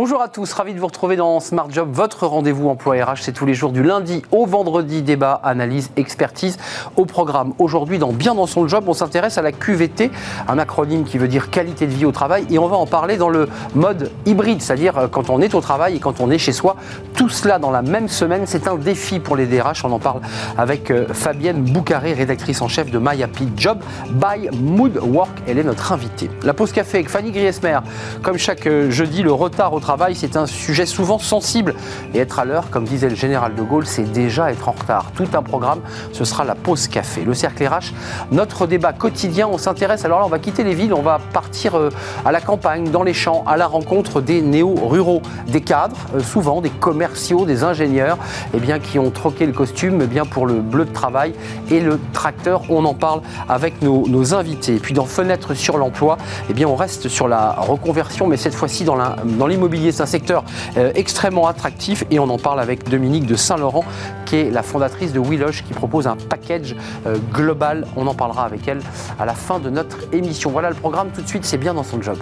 Bonjour à tous, ravi de vous retrouver dans Smart Job, votre rendez-vous emploi RH. C'est tous les jours du lundi au vendredi, débat, analyse, expertise au programme. Aujourd'hui, dans Bien dans son job, on s'intéresse à la QVT, un acronyme qui veut dire qualité de vie au travail, et on va en parler dans le mode hybride, c'est-à-dire euh, quand on est au travail et quand on est chez soi. Tout cela dans la même semaine, c'est un défi pour les DRH. On en parle avec euh, Fabienne Boucaré, rédactrice en chef de My Happy Job by Mood Work. Elle est notre invitée. La pause café avec Fanny Griesmer. Comme chaque euh, jeudi, le retard au travail, c'est un sujet souvent sensible. Et être à l'heure, comme disait le général de Gaulle, c'est déjà être en retard. Tout un programme, ce sera la pause café. Le cercle RH, notre débat quotidien, on s'intéresse. Alors là, on va quitter les villes, on va partir euh, à la campagne, dans les champs, à la rencontre des néo-ruraux, des cadres, euh, souvent des commerciaux, des ingénieurs, eh bien, qui ont troqué le costume eh bien, pour le bleu de travail et le tracteur. On en parle avec nos, invités. Et puis dans Fenêtre sur l'emploi, eh bien, on reste sur la reconversion, mais cette fois-ci dans l'immobilier secteur euh, extrêmement attractif et on en parle avec Dominique de Saint-Laurent qui est la fondatrice de Willoge qui propose un package euh, global. On en parlera avec elle à la fin de notre émission. Voilà le programme tout de suite, c'est bien dans son job.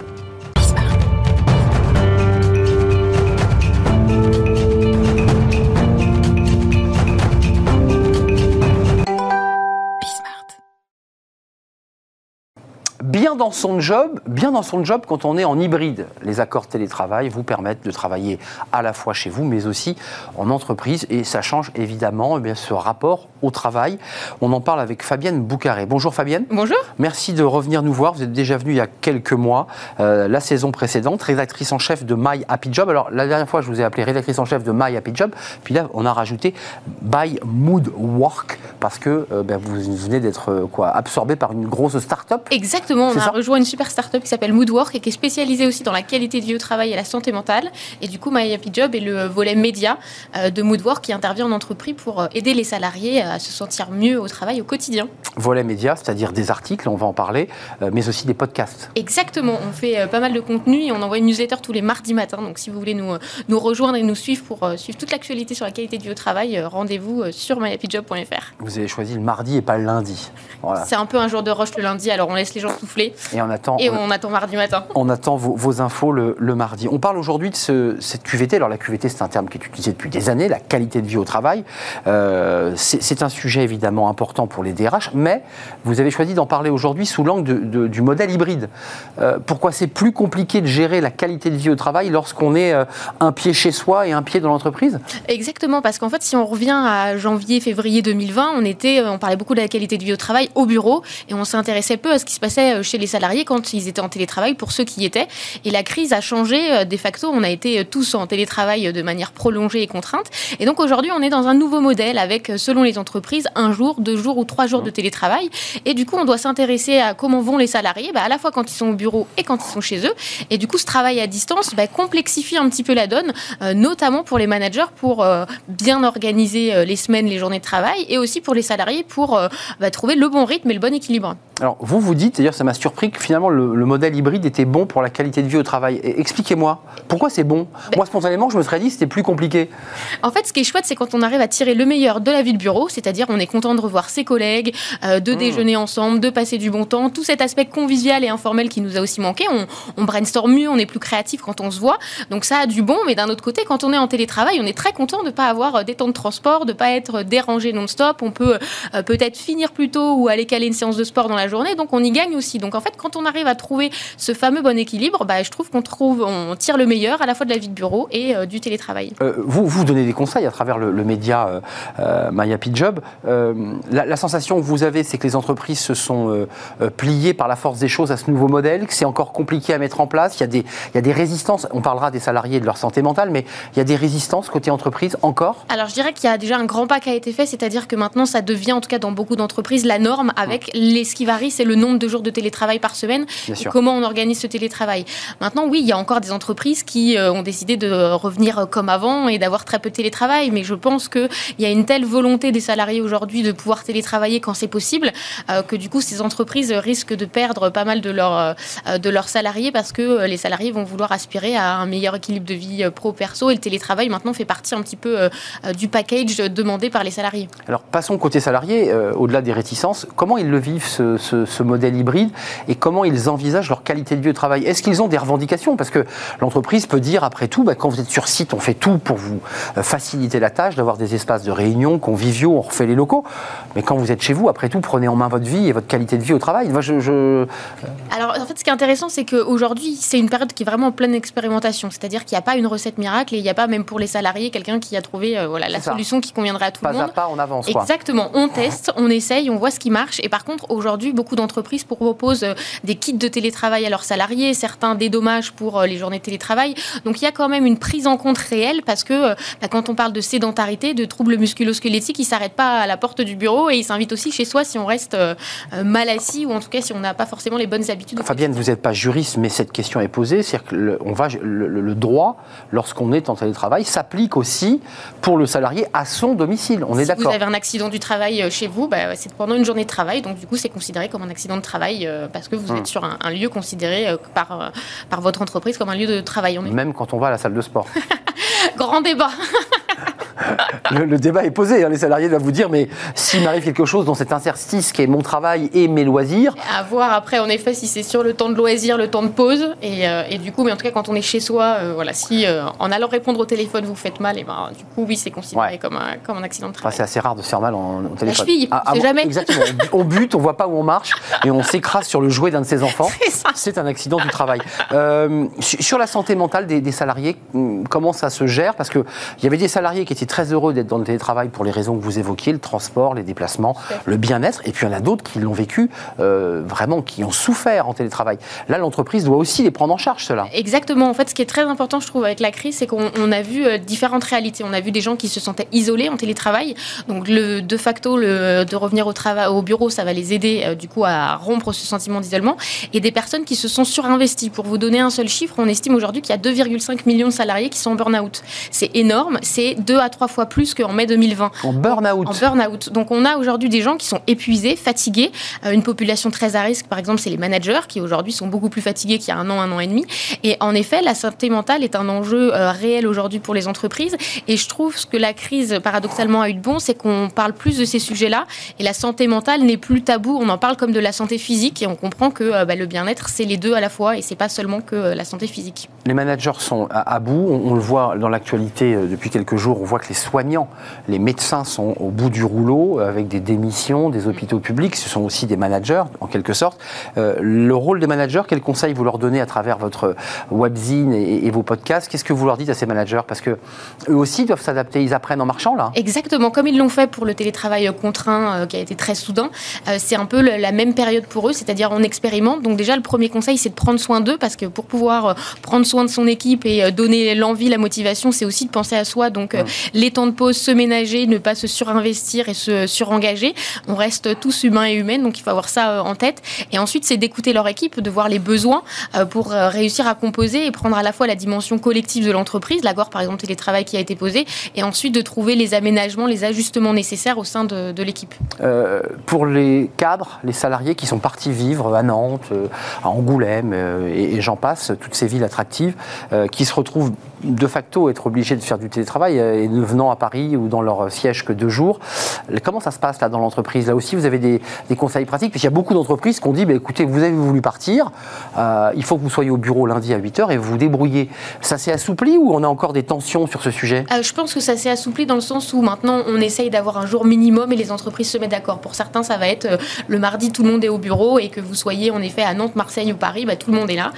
Bien dans son job, bien dans son job quand on est en hybride. Les accords télétravail vous permettent de travailler à la fois chez vous, mais aussi en entreprise, et ça change évidemment eh ce rapport au travail. On en parle avec Fabienne Boucaré. Bonjour Fabienne. Bonjour. Merci de revenir nous voir. Vous êtes déjà venue il y a quelques mois, euh, la saison précédente, rédactrice en chef de My Happy Job. Alors la dernière fois, je vous ai appelé rédactrice en chef de My Happy Job, puis là, on a rajouté By Mood Work parce que euh, ben, vous venez d'être euh, quoi absorbé par une grosse start-up. Exactement on a rejoint une super start-up qui s'appelle Moodwork et qui est spécialisée aussi dans la qualité de vie au travail et la santé mentale. Et du coup, My Happy Job est le volet média de Moodwork qui intervient en entreprise pour aider les salariés à se sentir mieux au travail au quotidien. Volet média, c'est-à-dire des articles, on va en parler, euh, mais aussi des podcasts. Exactement, on fait pas mal de contenu et on envoie une newsletter tous les mardis matins. Donc si vous voulez nous, nous rejoindre et nous suivre pour suivre toute l'actualité sur la qualité de vie au travail, rendez-vous sur myhappyjob.fr. Vous avez choisi le mardi et pas le lundi. C'est un peu un jour de rush le lundi, alors on laisse les gens souffler et on attend, et on, attend mardi matin. On attend vos, infos le, mardi. On parle aujourd'hui de cette QVT. Alors la QVT, c'est un terme qui est utilisé depuis des années, la qualité de vie au travail. Euh, c'est un sujet évidemment important pour les DRH, mais vous avez choisi d'en parler aujourd'hui sous l'angle du modèle hybride. Euh, pourquoi c'est plus compliqué de gérer la qualité de vie au travail lorsqu'on est euh, un pied chez soi et un pied dans l'entreprise? Exactement, parce qu'en fait, si on revient à janvier, février 2020, on était, on parlait beaucoup de la qualité de vie au travail au bureau et on s'intéressait peu à ce qui se passait chez les salariés quand ils étaient en télétravail, pour ceux qui y étaient. Et la crise a changé. Euh, de facto, on a été euh, tous en télétravail de manière prolongée et contrainte. Et donc aujourd'hui, on est dans un nouveau modèle avec, euh, selon les entreprises, un jour, deux jours ou trois jours de télétravail. Et du coup, on doit s'intéresser à comment vont les salariés, bah, à la fois quand ils sont au bureau et quand ils sont chez eux. Et du coup, ce travail à distance bah, complexifie un petit peu la donne, notamment pour les managers, pour bien organiser les semaines, les journées de travail, et aussi pour les salariés pour bah, trouver le bon rythme et le bon équilibre. Alors, vous vous dites, d'ailleurs, ça m'a surpris que finalement le, modèle hybride était bon pour la qualité de vie au travail. Expliquez-moi, pourquoi c'est bon? Ben Moi, spontanément, je me serais dit c'était plus compliqué. En fait, ce qui est chouette, c'est quand on arrive à tirer le meilleur de la vie de bureau, c'est-à-dire on est content de revoir ses collègues, euh, de mmh. déjeuner ensemble, de passer du bon temps, tout cet aspect convivial et informel qui nous a aussi manqué. On, on brainstorm mieux, on est plus créatif quand on se voit. Donc ça a du bon, mais d'un autre côté, quand on est en télétravail, on est très content de ne pas avoir euh, des temps de transport, de ne pas être dérangé non-stop. On peut euh, peut-être finir plus tôt ou aller caler une séance de sport dans la journée, donc on y gagne aussi. Donc en fait, quand on arrive à trouver ce fameux bon équilibre, bah, je trouve qu'on trouve, on tire le meilleur à la fois de la vie de bureau et euh, du télétravail. Euh, vous, vous donnez des conseils à travers le, média euh, My Happy Job. La, sensation que vous avez, c'est que les entreprises se sont pliées par la force des choses à ce nouveau modèle, que c'est encore compliqué à mettre en place. Il y, a des, il y a des résistances. On parlera des salariés et de leur santé mentale, mais il y a des résistances côté entreprise encore Alors je dirais qu'il y a déjà un grand pas qui a été fait, c'est-à-dire que maintenant ça devient, en tout cas dans beaucoup d'entreprises, la norme avec les, ce qui varie, c'est le nombre de jours de télétravail par semaine. Comment on organise ce télétravail. Maintenant, oui, il y a encore des entreprises qui euh, ont décidé de revenir comme avant et d'avoir très peu de télétravail, mais je pense qu'il y a une telle volonté des salariés aujourd'hui de pouvoir télétravailler quand c'est possible euh, que du coup, ces entreprises risquent de perdre pas mal de, leur, euh, de leurs salariés parce que les salariés vont vouloir aspirer à un meilleur équilibre de vie pro-perso et le télétravail maintenant fait partie un petit peu du package demandé par les salariés. Alors passons côté salarié, au-delà des réticences, comment ils le vivent ce, ce, modèle hybride et comment ils envisagent leur qualité de vie au travail? Est-ce qu'ils ont des revendications? Parce que l'entreprise peut dire, après tout, bah, quand vous êtes sur site, on fait tout pour vous euh, faciliter la tâche, d'avoir des espaces de réunion conviviaux, on refait les locaux. Mais quand vous êtes chez vous, après tout, prenez en main votre vie et votre qualité de vie au travail. Moi, je, Alors, en fait, ce qui est intéressant, c'est qu'aujourd'hui, c'est une période qui est vraiment en pleine expérimentation. C'est-à-dire qu'il n'y a pas une recette miracle et il n'y a pas, même pour les salariés, quelqu'un qui a trouvé euh, voilà, la solution qui conviendrait à tout le monde. Pas à pas, on avance. Exactement. On teste, on essaye, on voit ce qui marche. Et par contre, aujourd'hui, beaucoup d'entreprises proposent euh, des kits de télétravail à leurs salariés, certains dédommagent pour euh, les journées de télétravail. Donc il y a quand même une prise en compte réelle parce que bah, quand on parle de sédentarité, de troubles musculo-squelettiques, ils ne s'arrêtent pas à la porte du bureau et ils s'invitent aussi chez soi si on reste mal assis ou en tout cas si on n'a pas forcément les bonnes habitudes. Fabienne, vous n'êtes pas juriste, mais cette question est posée. C'est-à-dire que le, on va, le, droit, lorsqu'on est en télétravail, s'applique aussi pour le salarié à son domicile. On est d'accord. Si vous avez un accident du travail euh, chez vous, bah, c'est pendant une journée de travail. Donc, du coup, c'est considéré comme un accident de travail euh, parce que vous êtes hmm. sur un, lieu considéré euh, par, par votre entreprise comme un lieu de travail. Même quand on va à la salle de sport. Grand débat. le, débat est posé. Hein. Les salariés doivent vous dire, mais s'il m'arrive quelque chose dans cet interstice qui est mon travail et mes loisirs. À voir après, en effet, si c'est sur le temps de loisir, le temps de pause. Et, euh, du coup, mais en tout cas, quand on est chez soi, euh, voilà, si euh, en allant répondre au téléphone, vous faites mal, et ben, du coup, oui, c'est considéré comme, un, comme un accident de travail. c'est assez rare de se faire mal en, au téléphone. La cheville, ah, ah jamais. Exactement. on bute, on voit pas où on marche et on s'écrase sur le jouet d'un de ses enfants. C'est un accident du travail. sur la santé mentale des, des, salariés, hum, comment ça se gère? Parce qu'il y avait des salariés qui étaient très heureux d'être dans le télétravail pour les raisons que vous évoquiez, le transport, les déplacements, le bien-être. Et puis il y en a d'autres qui l'ont vécu euh, vraiment, qui ont souffert en télétravail. Là, l'entreprise doit aussi les prendre en charge, cela. Exactement. En fait, ce qui est très important, je trouve, avec la crise, c'est qu'on a vu euh, différentes réalités. On a vu des gens qui se sentaient isolés en télétravail. Donc, le, de facto, le, de revenir au, travail, au bureau, ça va les aider, euh, du coup, à rompre ce sentiment d'isolement. Et des personnes qui se sont surinvesties. Pour vous donner un seul chiffre, on estime aujourd'hui qu'il y a 2,5 millions de salariés qui sont en burn-out. C'est énorme. C'est deux à trois fois plus qu'en mai 2020. En burn-out. En burn-out. Donc on a aujourd'hui des gens qui sont épuisés, fatigués. Euh, une population très à risque, par exemple, c'est les managers qui aujourd'hui sont beaucoup plus fatigués qu'il y a un an, un an et demi. Et en effet, la santé mentale est un enjeu euh, réel aujourd'hui pour les entreprises. Et je trouve ce que la crise, paradoxalement, a eu de bon, c'est qu'on parle plus de ces sujets-là. Et la santé mentale n'est plus tabou. On en parle comme de la santé physique et on comprend que euh, bah, le bien-être, c'est les deux à la fois et c'est pas seulement que la santé physique. Les managers sont à, bout. On, on, le voit dans l'actualité depuis quelques jours. On voit que les soignants, les médecins sont au bout du rouleau avec des démissions, des hôpitaux publics. Ce sont aussi des managers, en quelque sorte. Euh, le rôle des managers, quel conseil vous leur donnez à travers votre webzine et, vos podcasts? Qu'est-ce que vous leur dites à ces managers? Parce que eux aussi doivent s'adapter. Ils apprennent en marchant, là. Exactement, comme ils l'ont fait pour le télétravail contraint euh, qui a été très soudain. Euh, c'est un peu la même période pour eux, c'est-à-dire on expérimente. Donc déjà, le premier conseil, c'est de prendre soin d'eux parce que pour pouvoir prendre soin de son équipe et donner l'envie, la motivation, c'est aussi de penser à soi. Donc les temps de pause, se ménager ne pas se surinvestir et se surengager. On reste tous humains et humaines, donc il faut avoir ça euh, en tête. Et ensuite, c'est d'écouter leur équipe, de voir les besoins euh, pour euh, réussir à composer et prendre à la fois la dimension collective de l'entreprise, l'accord par exemple télétravail qui a été posé, et ensuite de trouver les aménagements, les ajustements nécessaires au sein de, l'équipe. pour les cadres, les salariés qui sont partis vivre à Nantes, à Angoulême et j'en passe, toutes ces villes attractives, qui se retrouvent de facto être obligés de faire du télétravail et ne venant à Paris ou dans leur siège que deux jours. Comment ça se passe là dans l'entreprise? Là aussi, vous avez des, conseils pratiques Puisqu'il y a beaucoup d'entreprises qui ont dit bah, écoutez, vous avez voulu partir, euh, il faut que vous soyez au bureau lundi à 8h et vous vous débrouillez. Ça s'est assoupli ou on a encore des tensions sur ce sujet? Euh, Je pense que ça s'est assoupli dans le sens où maintenant on essaye d'avoir un jour minimum et les entreprises se mettent d'accord. Pour certains, ça va être euh, le mardi, tout le monde est au bureau et que vous soyez en effet à Nantes, Marseille ou Paris, bah, tout le monde est là.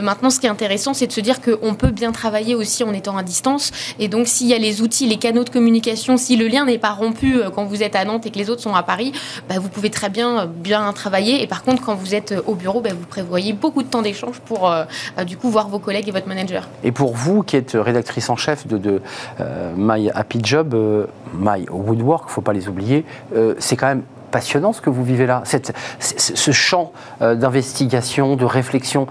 maintenant, ce qui est intéressant, c'est de se dire qu'on peut bien travailler aussi en étant à distance. Et donc, s'il y a les outils, les canaux de communication, si le lien n'est pas rompu euh, quand vous êtes à Nantes et que les autres sont à Paris, bah, vous pouvez très bien euh, bien travailler. Et par contre, quand vous êtes euh, au bureau, bah, vous prévoyez beaucoup de temps d'échange pour du coup voir vos collègues et votre manager. Et pour vous, qui êtes rédactrice en chef de, My Happy Job, My Woodwork, faut pas les oublier, c'est quand même passionnant ce que vous vivez là, ce champ d'investigation, de réflexion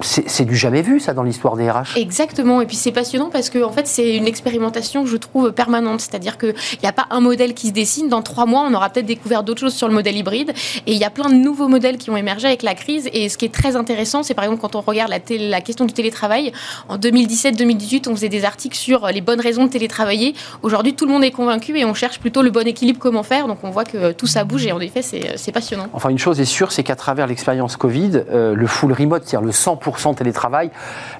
c'est du jamais vu, ça, dans l'histoire des RH. Exactement. Et puis c'est passionnant parce que en fait, c'est une expérimentation, je trouve, permanente. C'est-à-dire qu'il n'y a pas un modèle qui se dessine. Dans trois mois, on aura peut-être découvert d'autres choses sur le modèle hybride. Et il y a plein de nouveaux modèles qui ont émergé avec la crise. Et ce qui est très intéressant, c'est par exemple quand on regarde la, la question du télétravail. En 2017-2018, on faisait des articles sur les bonnes raisons de télétravailler. Aujourd'hui, tout le monde est convaincu et on cherche plutôt le bon équilibre, comment faire. Donc on voit que tout ça bouge et en effet, c'est passionnant. Enfin, une chose est sûre, c'est qu'à travers l'expérience Covid, euh, le full remote, c'est-à-dire le 100% télétravail,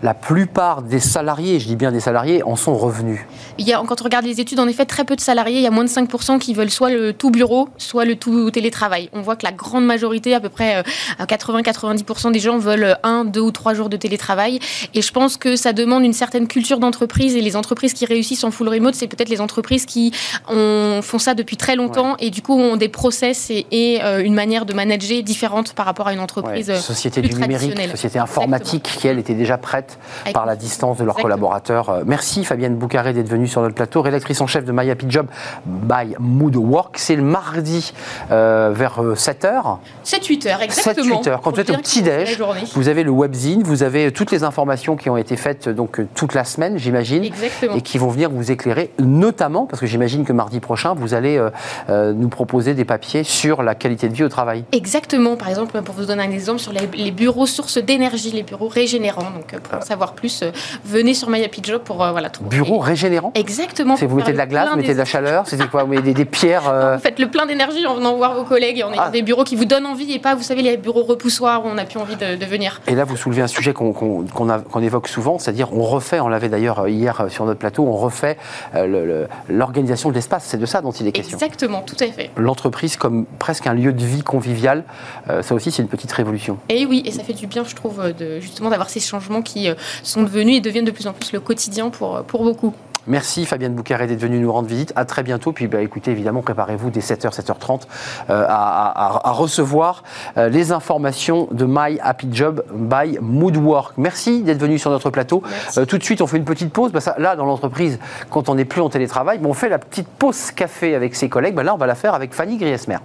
la plupart des salariés, je dis bien des salariés, en sont revenus. Il y a, quand on regarde les études, en effet, très peu de salariés. Il y a moins de 5% qui veulent soit le tout bureau, soit le tout télétravail. On voit que la grande majorité, à peu près 80-90% euh, des gens veulent un, deux ou trois jours de télétravail. Et je pense que ça demande une certaine culture d'entreprise. Et les entreprises qui réussissent en full remote, c'est peut-être les entreprises qui ont, font ça depuis très longtemps et du coup ont des process et, euh, une manière de manager différente par rapport à une entreprise. Ouais. Société du numérique, société informatique qui, elle, était déjà prête par la distance de leurs collaborateurs. Euh, merci Fabienne Boucaré d'être venue sur notre plateau, rédactrice en chef de My Happy Job by Mood Work. C'est le mardi euh, vers 7h. 7-8h, exactement. 7-8h. Quand vous êtes au petit-déj, vous avez le webzine, vous avez toutes les informations qui ont été faites donc toute la semaine, j'imagine. Et qui vont venir vous éclairer, notamment, parce que j'imagine que mardi prochain, vous allez nous proposer des papiers sur la qualité de vie au travail. Exactement. Par exemple, pour vous donner un exemple, sur les, bureaux sources d'énergie, les bureaux régénérants. Donc, euh, pour en savoir plus, euh, venez sur My Happy Job pour euh, voilà, trouver. Bureaux régénérants? Exactement. Vous mettez de la glace, vous mettez de la chaleur, c'était quoi Vous mettez des, pierres Vous faites le plein d'énergie en venant voir vos collègues et en ayant ah. des bureaux qui vous donnent envie et pas, vous savez, les bureaux repoussoirs où on n'a plus envie de, venir. Et là, vous soulevez un sujet qu'on évoque souvent, c'est-à-dire on refait, on l'avait d'ailleurs hier sur notre plateau, on refait l'organisation de l'espace. C'est de ça dont il est question. Exactement, tout à fait. L'entreprise comme presque un lieu de vie convivial, ça aussi c'est une petite révolution. Et oui, et ça fait du bien, je trouve, de, justement d'avoir ces changements qui euh, sont devenus et deviennent de plus en plus le quotidien pour, euh, pour beaucoup. Merci Fabienne Boucaré d'être venue nous rendre visite. À très bientôt. Puis bah, écoutez, évidemment, préparez-vous dès 7h, 7h30 à, recevoir euh, les informations de My Happy Job by Moodwork. Merci d'être venu sur notre plateau. tout de suite, on fait une petite pause. Bah, ça, là, dans l'entreprise, quand on n'est plus en télétravail, on fait la petite pause café avec ses collègues. Bah, là, on va la faire avec Fanny Griesmer.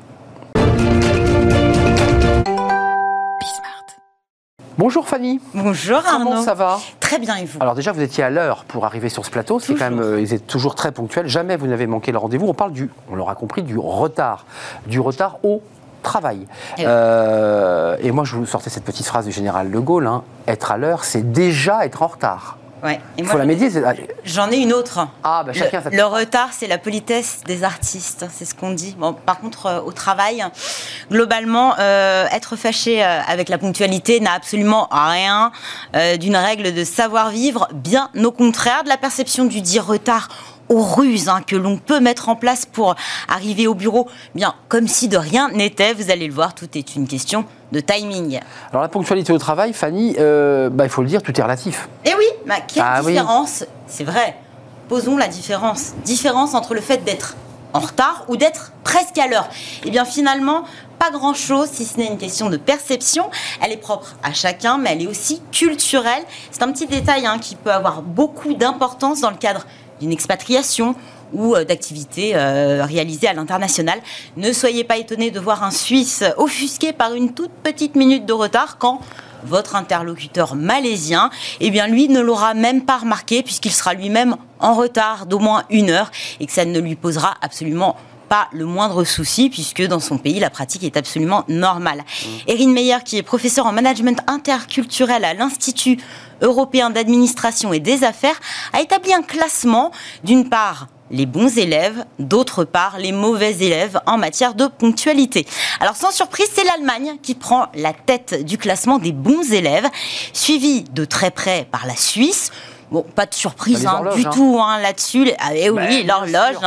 Bonjour Fanny. Bonjour Arnaud. Comment ça va Très bien et vous Alors déjà vous étiez à l'heure pour arriver sur ce plateau, c'est quand même euh, ils étaient toujours très ponctuels, jamais vous n'avez manqué le rendez-vous. On parle du, on l'aura compris, du retard, du retard au travail. Eh euh, et, moi je vous sortais cette petite phrase du général de Gaulle, hein, être à l'heure c'est déjà être en retard. Ouais. Il faut la médier. J'en ai une autre. Ah, bah chacun le, le retard, c'est la politesse des artistes, c'est ce qu'on dit. Bon, par contre, euh, au travail, globalement, euh, être fâché euh, avec la ponctualité n'a absolument rien d'une règle de savoir-vivre, bien au contraire de la perception du dit retard aux ruses hein, que l'on peut mettre en place pour arriver au bureau, bien comme si de rien n'était. Vous allez le voir, tout est une question de timing. Alors la ponctualité au travail, Fanny, euh, bah, il faut le dire, tout est relatif. Eh oui, bah, quelle ah différence C'est vrai. Posons la différence. Différence entre le fait d'être en retard ou d'être presque à l'heure. Eh bien finalement, pas grand-chose si ce n'est une question de perception. Elle est propre à chacun, mais elle est aussi culturelle. C'est un petit détail hein, qui peut avoir beaucoup d'importance dans le cadre d'une expatriation ou euh, d'activités euh, réalisées à l'international. Ne soyez pas étonnés de voir un Suisse offusqué par une toute petite minute de retard quand votre interlocuteur malaisien, eh bien lui ne l'aura même pas remarqué puisqu'il sera lui-même en retard d'au moins une heure et que ça ne lui posera absolument pas le moindre souci puisque dans son pays la pratique est absolument normale. Mmh. Erin Meyer qui est professeur en management interculturel à l'Institut européen d'administration et des affaires, a établi un classement, d'une part, les bons élèves, d'autre part les mauvais élèves en matière de ponctualité. Alors sans surprise, c'est l'Allemagne qui prend la tête du classement des bons élèves, suivi de très près par la Suisse. Bon, pas de surprise hein, du hein. tout hein, là-dessus. Ah, eh oui, bah, l'horloge,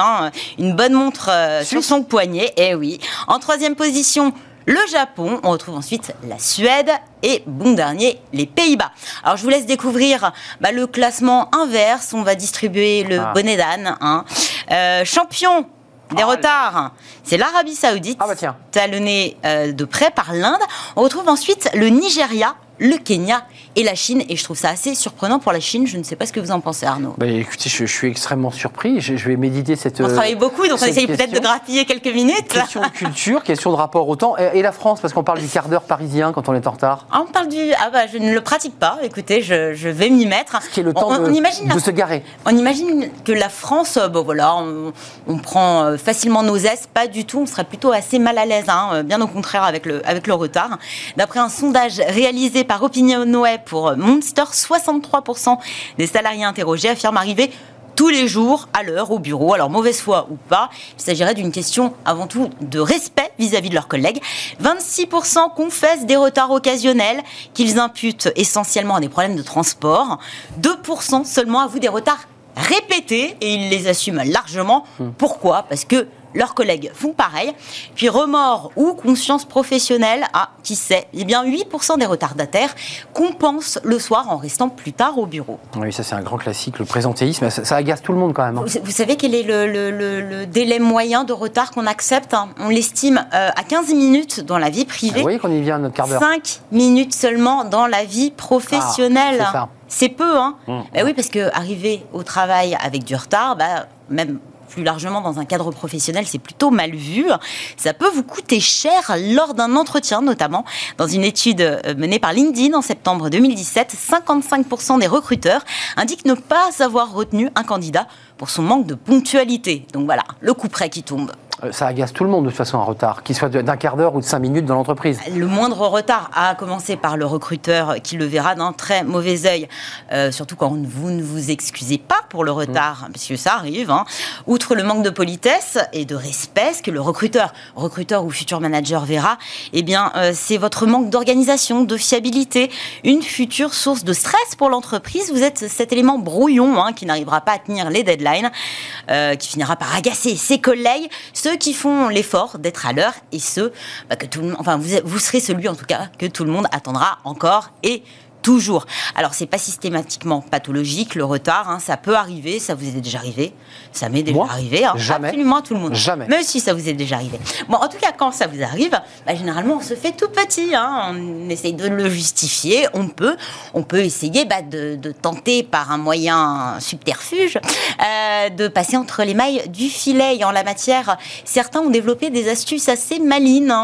une bonne montre euh, sur son poignet. Eh oui. En troisième position, le Japon. On retrouve ensuite la Suède et bon dernier, les Pays-Bas. Alors je vous laisse découvrir bah, le classement inverse. On va distribuer le ah. bonnet d'âne. Hein. Euh, champion des ah, retards, c'est l'Arabie Saoudite, ah bah tiens. talonné euh, de près par l'Inde. On retrouve ensuite le Nigeria le Kenya et la Chine. Et je trouve ça assez surprenant pour la Chine. Je ne sais pas ce que vous en pensez, Arnaud. Bah, écoutez, je, suis extrêmement surpris. Je, vais méditer cette. On travaille beaucoup, donc on essaye peut-être de grappiller quelques minutes. Question de culture, question de rapport au temps. Et, la France, parce qu'on parle du quart d'heure parisien quand on est en retard. Ah, on parle du. Ah bah, je ne le pratique pas. Écoutez, je, je vais m'y mettre. Ce qui est le temps de, imagine de se garer. On imagine que la France, bon voilà, on, prend euh, facilement nos aises. Pas du tout. On serait plutôt assez mal à l'aise, hein, bien au contraire avec le, avec le retard. D'après un sondage réalisé par Opinionway pour Monster, 63% des salariés interrogés affirment arriver tous les jours, à l'heure, au bureau. Alors, mauvaise foi ou pas, il s'agirait d'une question avant tout de respect vis-à-vis de leurs collègues. 26% confessent des retards occasionnels qu'ils imputent essentiellement à des problèmes de transport. 2% seulement avouent des retards répétés et ils les assument largement. Hmm. Pourquoi? Parce que leurs collègues font pareil. Puis remords ou conscience professionnelle, ah, qui sait Eh bien, 8% des retardataires compensent le soir en restant plus tard au bureau. Oui, ça c'est un grand classique, le présentéisme. Ça, agace tout le monde quand même. Hein. Vous, savez quel est le, délai moyen de retard qu'on accepte hein? On l'estime euh, à 15 minutes dans la vie privée. Vous voyez qu'on y vient à notre quart d'heure. 5 minutes seulement dans la vie professionnelle. Ah, c'est peu, hein? Mmh. Ben oui, parce que arriver au travail avec du retard, bah, même plus largement dans un cadre professionnel, c'est plutôt mal vu. Ça peut vous coûter cher lors d'un entretien, notamment dans une étude euh, menée par LinkedIn en septembre 2017. 55% des recruteurs indiquent ne pas avoir retenu un candidat pour son manque de ponctualité. Donc voilà, le coup près qui tombe. Euh, ça agace tout le monde de toute façon un retard, qu'il soit d'un quart d'heure ou de cinq minutes dans l'entreprise. Le moindre retard, a commencé par le recruteur qui le verra d'un très mauvais œil, euh, surtout quand vous ne vous excusez pas pour le retard, mm. parce que ça arrive. Hein. Outre le manque de politesse et de respect, ce que le recruteur, recruteur ou futur manager verra, eh bien, euh, c'est votre manque d'organisation, de fiabilité, une future source de stress pour l'entreprise. Vous êtes cet élément brouillon hein, qui n'arrivera pas à tenir les deadlines, qui finira par agacer ses collègues ceux qui font l'effort d'être à l'heure et ceux bah, que tout le monde, enfin vous, vous serez celui en tout cas que tout le monde attendra encore et toujours. Alors, c'est pas systématiquement pathologique, le retard, hein, ça peut arriver, ça vous est déjà arrivé, ça m'est déjà arrivé, hein, jamais. absolument tout le monde. Jamais. Même si ça vous est déjà arrivé. Bon, en tout cas, quand ça vous arrive, bah, généralement, on se fait tout petit, hein, on essaye de le justifier, on peut, on peut essayer bah, de, tenter par un moyen subterfuge euh, de passer entre les mailles du filet. Et en la matière, certains ont développé des astuces assez malines.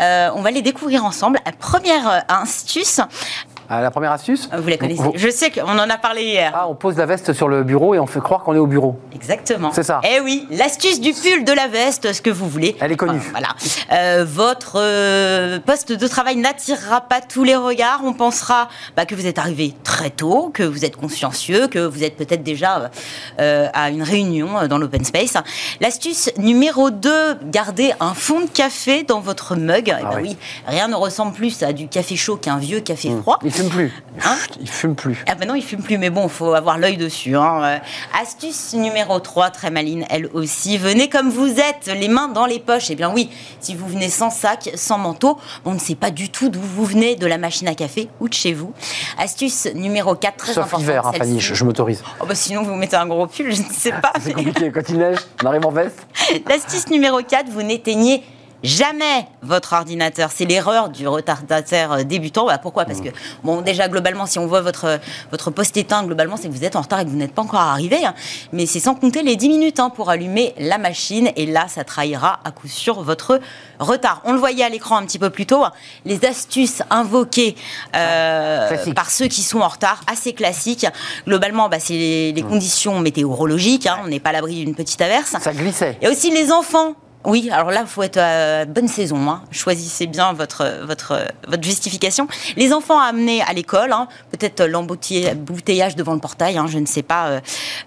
Euh, on va les découvrir ensemble. Première astuce, ah, la première astuce Vous la connaissez. Je sais qu'on en a parlé hier. Ah, on pose la veste sur le bureau et on fait croire qu'on est au bureau. Exactement. C'est ça. Eh oui, l'astuce du pull, de la veste, ce que vous voulez. Elle est connue. voilà. Euh, votre euh, poste de travail n'attirera pas tous les regards. On pensera bah, que vous êtes arrivé très tôt, que vous êtes consciencieux, que vous êtes peut-être déjà euh, à une réunion dans l'open space. L'astuce numéro 2, gardez un fond de café dans votre mug. Ah, eh ben oui. rien ne ressemble plus à du café chaud qu'un vieux café mmh. Fume plus. Hein il fume plus. Ah ben non, il fume plus, mais bon, il faut avoir l'œil dessus. Hein. Euh, astuce numéro 3, très maline, elle aussi. Venez comme vous êtes, les mains dans les poches. Eh bien oui, si vous venez sans sac, sans manteau, on ne sait pas du tout d'où vous venez, de la machine à café ou de chez vous. Astuce numéro 4, très Sauf hiver, hein, Fanny, je, m'autorise. Oh bah sinon, vous mettez un gros pull, je ne sais pas. C'est compliqué, quand il neige, on arrive en veste. L'astuce numéro 4, vous n'éteignez jamais votre ordinateur. C'est l'erreur du retardataire euh, débutant. Bah, pourquoi? Parce mmh. que, bon, déjà, globalement, si on voit votre, votre poste éteint, globalement, c'est que vous êtes en retard et que vous n'êtes pas encore arrivé. Hein. Mais c'est sans compter les 10 minutes hein, pour allumer la machine. Et là, ça trahira à coup sûr votre retard. On le voyait à l'écran un petit peu plus tôt. Hein. Les astuces invoquées euh, par ceux qui sont en retard, assez classiques. Globalement, bah, c'est les, les, mmh. conditions météorologiques. On n'est pas à l'abri d'une petite averse. Ça glissait. Et aussi les enfants oui, alors là, faut être à bonne saison. Hein. Choisissez bien votre, votre, votre justification. Les enfants à amener à l'école, hein. peut-être l'embouteillage devant le portail, hein, je ne sais pas. Euh,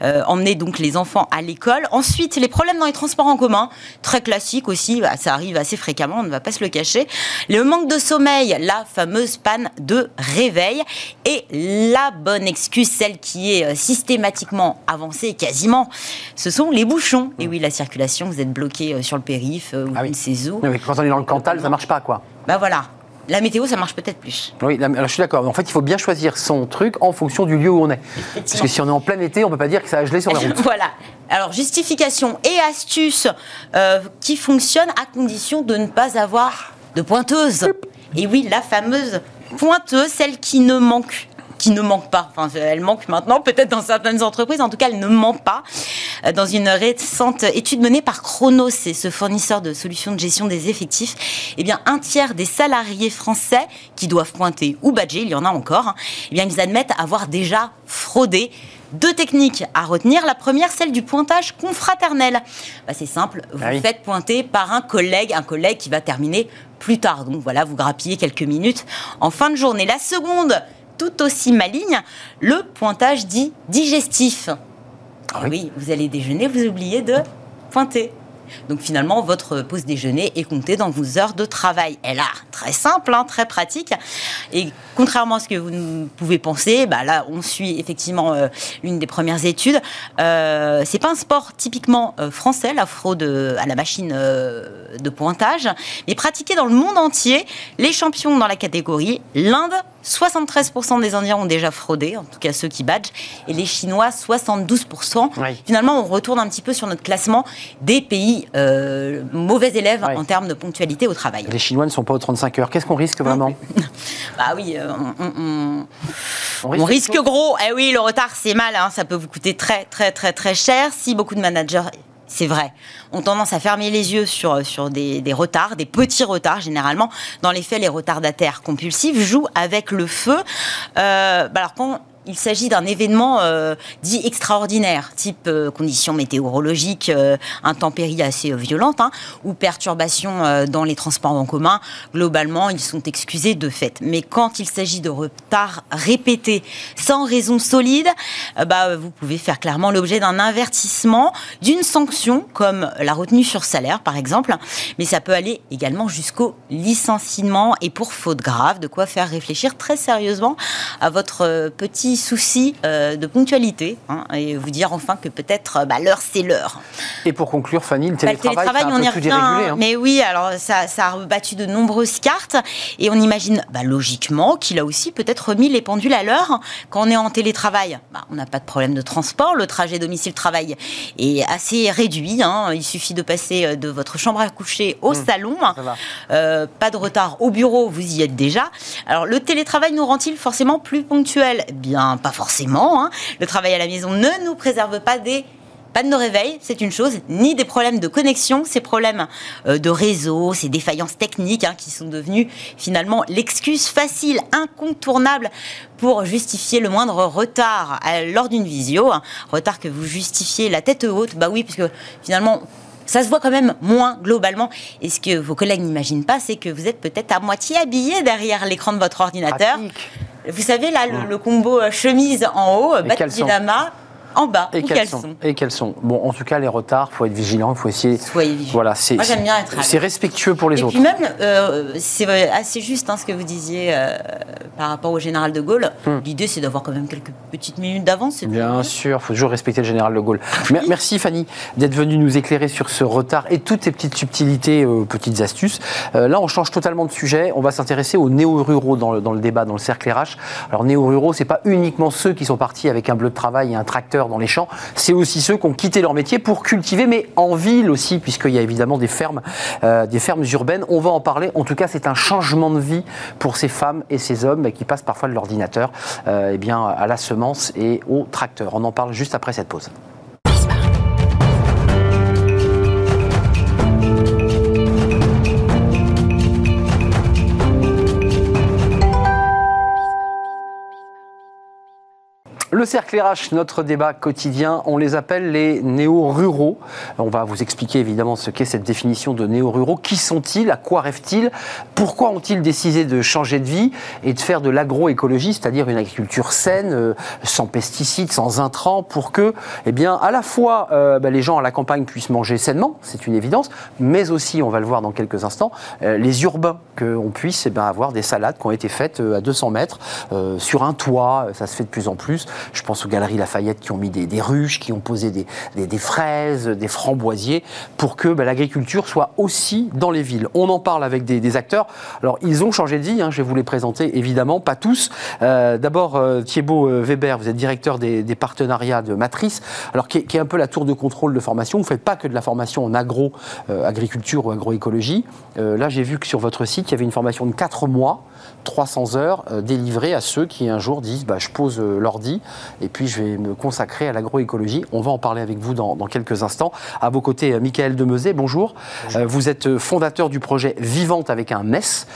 euh, emmener donc les enfants à l'école. Ensuite, les problèmes dans les transports en commun, très classique aussi, bah, ça arrive assez fréquemment, on ne va pas se le cacher. Le manque de sommeil, la fameuse panne de réveil. Et la bonne excuse, celle qui est euh, systématiquement avancée quasiment, ce sont les bouchons. Et oui, la circulation, vous êtes bloqué sur le périph euh, ou ah une saison. quand on est dans le Cantal, ça marche pas, quoi. Ben voilà. La météo, ça marche peut-être plus. Oui, je suis d'accord. En fait, il faut bien choisir son truc en fonction du lieu où on est. Parce que si on est en plein été, on peut pas dire que ça a gelé sur la route. voilà. Alors, justification et astuce euh, qui fonctionnent à condition de ne pas avoir de pointeuse. Et oui, la fameuse pointeuse, celle qui ne manque qui ne manque pas. Enfin, elle manque maintenant, peut-être dans certaines entreprises. En tout cas, elle ne ment pas. Euh, dans une récente étude menée par Chronos, c'est ce fournisseur de solutions de gestion des effectifs, eh bien, un tiers des salariés français qui doivent pointer ou badger, il y en a encore, hein, eh bien, ils admettent avoir déjà fraudé deux techniques à retenir. La première, celle du pointage confraternel. Bah, c'est simple, vous ah faites pointer par un collègue, un collègue qui va terminer plus tard. Donc voilà, vous grappillez quelques minutes en fin de journée. La seconde, tout aussi maligne, le pointage dit digestif. Ah oui. vous allez déjeuner, vous oubliez de pointer. Donc finalement, votre pause déjeuner est comptée dans vos heures de travail. Elle a très simple, hein, très pratique. Et contrairement à ce que vous pouvez penser, bah là, on suit effectivement euh, l'une des premières études. Euh, c'est pas un sport typiquement euh, français, la fraude à la machine euh, de pointage, mais pratiqué dans le monde entier. Les champions dans la catégorie, l'Inde, 73% des Indiens ont déjà fraudé, en tout cas ceux qui badgent, et les Chinois, 72%. Finalement, on retourne un petit peu sur notre classement des pays euh, mauvais élèves en termes de ponctualité au travail. Les Chinois ne sont pas aux 35 heures. Qu'est-ce qu'on risque vraiment? Bah oui, euh, on, risque, gros. Eh oui, le retard, c'est mal. Hein. Ça peut vous coûter très, très, très, très cher. Si beaucoup de managers c'est vrai, ont tendance à fermer les yeux sur, sur des, retards, des petits retards généralement. Dans les faits, les retardataires compulsifs jouent avec le feu. Euh, bah alors quand il s'agit d'un événement euh, dit extraordinaire, type euh, conditions météorologiques, euh, intempéries assez violentes, hein, ou perturbations dans les transports en commun. Globalement, ils sont excusés de fait. Mais quand il s'agit de retards répétés sans raison solide, bah, vous pouvez faire clairement l'objet d'un avertissement, d'une sanction, comme la retenue sur salaire, par exemple. Mais ça peut aller également jusqu'au licenciement et pour faute grave, de quoi faire réfléchir très sérieusement à votre petit souci euh, de ponctualité hein, et vous dire enfin que peut-être euh, bah, l'heure c'est l'heure. Et pour conclure, Fanny, le télétravail, bah, le télétravail on y revient, hein. Mais oui, alors ça, ça, a rebattu de nombreuses cartes et on imagine bah, logiquement qu'il a aussi peut-être remis les pendules à l'heure quand on est en télétravail. on n'a pas de problème de transport, le trajet domicile-travail est assez réduit. Hein. il suffit de passer euh, de votre chambre à coucher au mmh. salon. pas de retard au bureau, vous y êtes déjà. Alors le télétravail nous rend-il forcément plus ponctuel? Bien pas forcément. Hein. Le travail à la maison ne nous préserve pas des pannes de réveil, c'est une chose, ni des problèmes de connexion, ces problèmes euh, de réseau, ces défaillances techniques hein, qui sont devenues finalement l'excuse facile, incontournable pour justifier le moindre retard lors d'une visio. Retard que vous justifiez la tête haute, bah oui, puisque finalement ça se voit quand même moins globalement. Et ce que vos collègues n'imaginent pas, c'est que vous êtes peut-être à moitié habillé derrière l'écran de votre ordinateur. Vous savez, là, le, combo euh, chemise en haut, Batidama, en bas et quels sont, Et sont Bon, en tout cas, les retards, il faut être vigilant, il faut essayer. Soyez vigilant. Voilà, c'est, Moi, j'aime bien être. C'est respectueux pour les autres. Et puis même, euh, c'est assez juste hein, ce que vous disiez euh, par rapport au général de Gaulle. Hmm. L'idée, c'est d'avoir quand même quelques petites minutes d'avance. Bien sûr, il faut toujours respecter le général de Gaulle. Merci Fanny d'être venue nous éclairer sur ce retard et toutes ces petites subtilités, euh, petites astuces. là, on change totalement de sujet. On va s'intéresser aux néo-ruraux dans le, dans le débat, dans le cercle RH. Alors, néo-ruraux, c'est pas uniquement ceux qui sont partis avec un bleu de travail et un tracteur dans les champs, c'est aussi ceux qui ont quitté leur métier pour cultiver, mais en ville aussi, puisqu'il y a évidemment des fermes, euh, urbaines. On va en parler. En tout cas, c'est un changement de vie pour ces femmes et ces hommes qui passent parfois de l'ordinateur euh, eh à la semence et au tracteur. On en parle juste après cette pause. Le cercle RH, notre débat quotidien, on les appelle les néo-ruraux. On va vous expliquer évidemment ce qu'est cette définition de néo-ruraux. Qui sont-ils? À quoi rêvent-ils? Pourquoi ont-ils décidé de changer de vie et de faire de l'agroécologie, c'est-à-dire une agriculture saine, euh, sans pesticides, sans intrants, pour que, eh bien, à la fois euh, bah, les gens à la campagne puissent manger sainement, c'est une évidence, mais aussi, on va le voir dans quelques instants, euh, les urbains, qu'on puisse eh avoir des salades qui ont été faites à 200 mètres sur un toit, ça se fait de plus en plus Je pense aux Galeries Lafayette qui ont mis des, ruches, qui ont posé des, fraises, des framboisiers, pour que bah, l'agriculture soit aussi dans les villes. On en parle avec des, acteurs. Alors, ils ont changé de vie, hein, je vais vous les présenter évidemment, pas tous. Euh, d'abord, euh, euh, Weber, vous êtes directeur des, partenariats de Matrice, alors qui est, un peu la tour de contrôle de formation. Vous ne faites pas que de la formation en agro, agriculture ou agroécologie. là, j'ai vu que sur votre site, il y avait une formation de 4 mois 300 heures euh, délivrées à ceux qui un jour disent bah, je pose euh, l'ordi et puis je vais me consacrer à l'agroécologie. On va en parler avec vous dans, quelques instants. À vos côtés, euh, Michael Demezet, bonjour. bonjour. vous êtes fondateur du projet Vivante avec un S,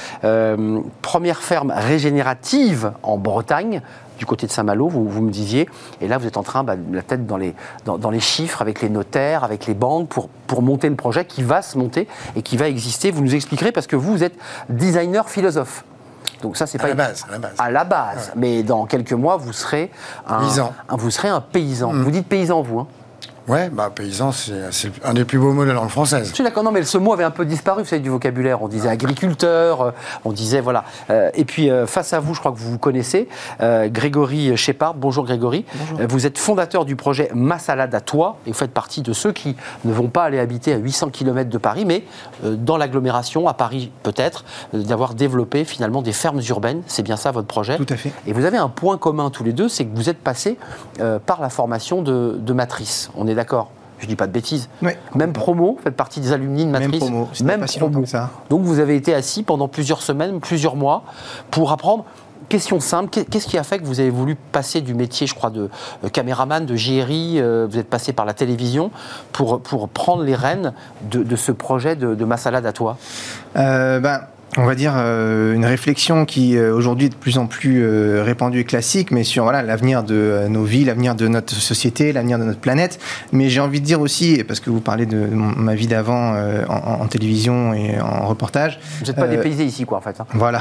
première ferme régénérative en Bretagne du côté de Saint-Malo, vous, vous, me disiez. Et là, vous êtes en train, bah, la tête dans les, dans, dans, les chiffres, avec les notaires, avec les banques, pour, pour monter le projet qui va se monter et qui va exister. Vous nous expliquerez parce que vous, vous êtes designer philosophe. Donc ça, c'est pas à la base. À la base. À la base. Mais dans quelques mois, vous serez un paysan. vous serez un paysan. Mm. Vous dites paysan, vous. Hein Ouais, bah, paysan, c'est un des plus beaux mots de la langue française. Je suis d'accord, non, mais ce mot avait un peu disparu, vous savez, du vocabulaire. On disait agriculteur, euh, on disait, voilà. Euh, et puis, euh, face à vous, je crois que vous vous connaissez, Grégory Shepard. Bonjour Grégory. Bonjour. vous êtes fondateur du projet Ma Salade à Toi, et vous faites partie de ceux qui ne vont pas aller habiter à 800 km de Paris, mais dans l'agglomération, à Paris peut-être, d'avoir développé finalement des fermes urbaines. C'est bien ça votre projet? Tout à fait. Et vous avez un point commun tous les deux, c'est que vous êtes passé par la formation de, de Matrice. On est d'accord je dis pas de bêtises. Même promo, faites partie des alumni de Matrice. Même promo. Même promo. Ça. Donc vous avez été assis pendant plusieurs semaines, plusieurs mois, pour apprendre. Question simple, qu'est-ce qui a fait que vous avez voulu passer du métier, je crois, de euh, caméraman, de JRI, euh, vous êtes passé par la télévision, pour, pour prendre les rênes de, ce projet de, de Ma Salade à toi? Euh, ben, on va dire, euh, une réflexion qui euh, aujourd'hui est de plus en plus euh, répandue et classique, mais sur voilà, l'avenir de nos vies, l'avenir de notre société, l'avenir de notre planète. Mais j'ai envie de dire aussi, parce que vous parlez de ma vie d'avant en, télévision et en reportage. Vous n'êtes pas dépaysé ici, quoi, en fait. Hein. Voilà.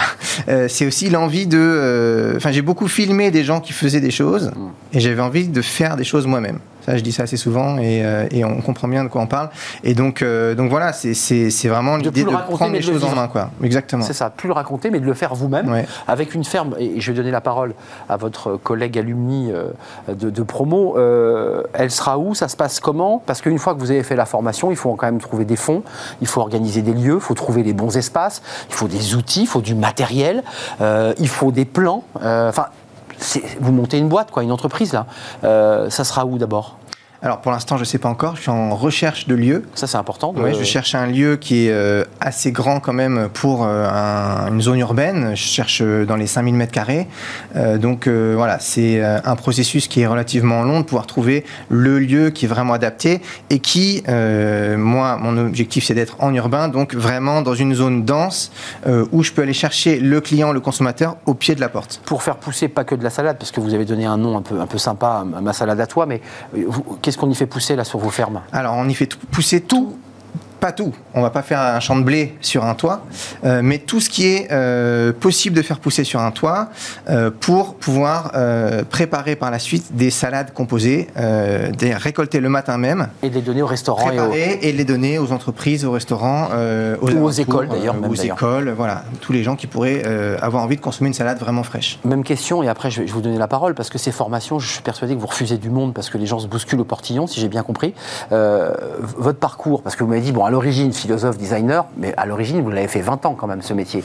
c'est aussi l'envie de. Enfin, j'ai beaucoup filmé des gens qui faisaient des choses, mm. et j'avais envie de faire des choses moi-même. Ça, je dis ça assez souvent et, euh, et, on comprend bien de quoi on parle. Et donc, euh, donc voilà, c'est vraiment l'idée de, prendre les choses en main. Quoi. Exactement. C'est ça, plus le raconter, mais de le faire vous-même avec une ferme. Et je vais donner la parole à votre collègue alumni euh, de, de, promo. elle sera où? Ça se passe comment? Parce qu'une fois que vous avez fait la formation, il faut quand même trouver des fonds, il faut organiser des lieux, il faut trouver les bons espaces, il faut des outils, il faut du matériel, il faut des plans. Enfin, vous montez une boîte, quoi, une entreprise là. Euh, ça sera où d'abord? Alors pour l'instant, je ne sais pas encore. Je suis en recherche de lieu. Ça, c'est important. Oui, je cherche un lieu qui est euh, assez grand quand même pour euh, une zone urbaine. Je cherche euh, dans les 5000 mètres carrés. donc voilà, c'est un processus qui est relativement long de pouvoir trouver le lieu qui est vraiment adapté et qui, moi, mon objectif, c'est d'être en urbain, donc vraiment dans une zone dense où je peux aller chercher le client, le consommateur au pied de la porte. Pour faire pousser pas que de la salade, parce que vous avez donné un nom un peu, un peu sympa à ma salade à toi, mais qu'est-ce qu'on y fait pousser là sur vos fermes? Alors on y fait pousser tout pas tout. On va pas faire un champ de blé sur un toit, euh, mais tout ce qui est euh, possible de faire pousser sur un toit euh, pour pouvoir préparer par la suite des salades composées, des récolter le matin même et les donner aux restaurants et, les donner aux entreprises, aux restaurants, aux, aux écoles d'ailleurs, aux écoles, voilà, tous les gens qui pourraient avoir envie de consommer une salade vraiment fraîche. Même question et après je vais vous donner la parole parce que ces formations, je suis persuadé que vous refusez du monde parce que les gens se bousculent au portillon, si j'ai bien compris. votre parcours, parce que vous m'avez dit bon à l'origine philosophe, designer, mais à l'origine, vous l'avez fait 20 ans quand même, ce métier.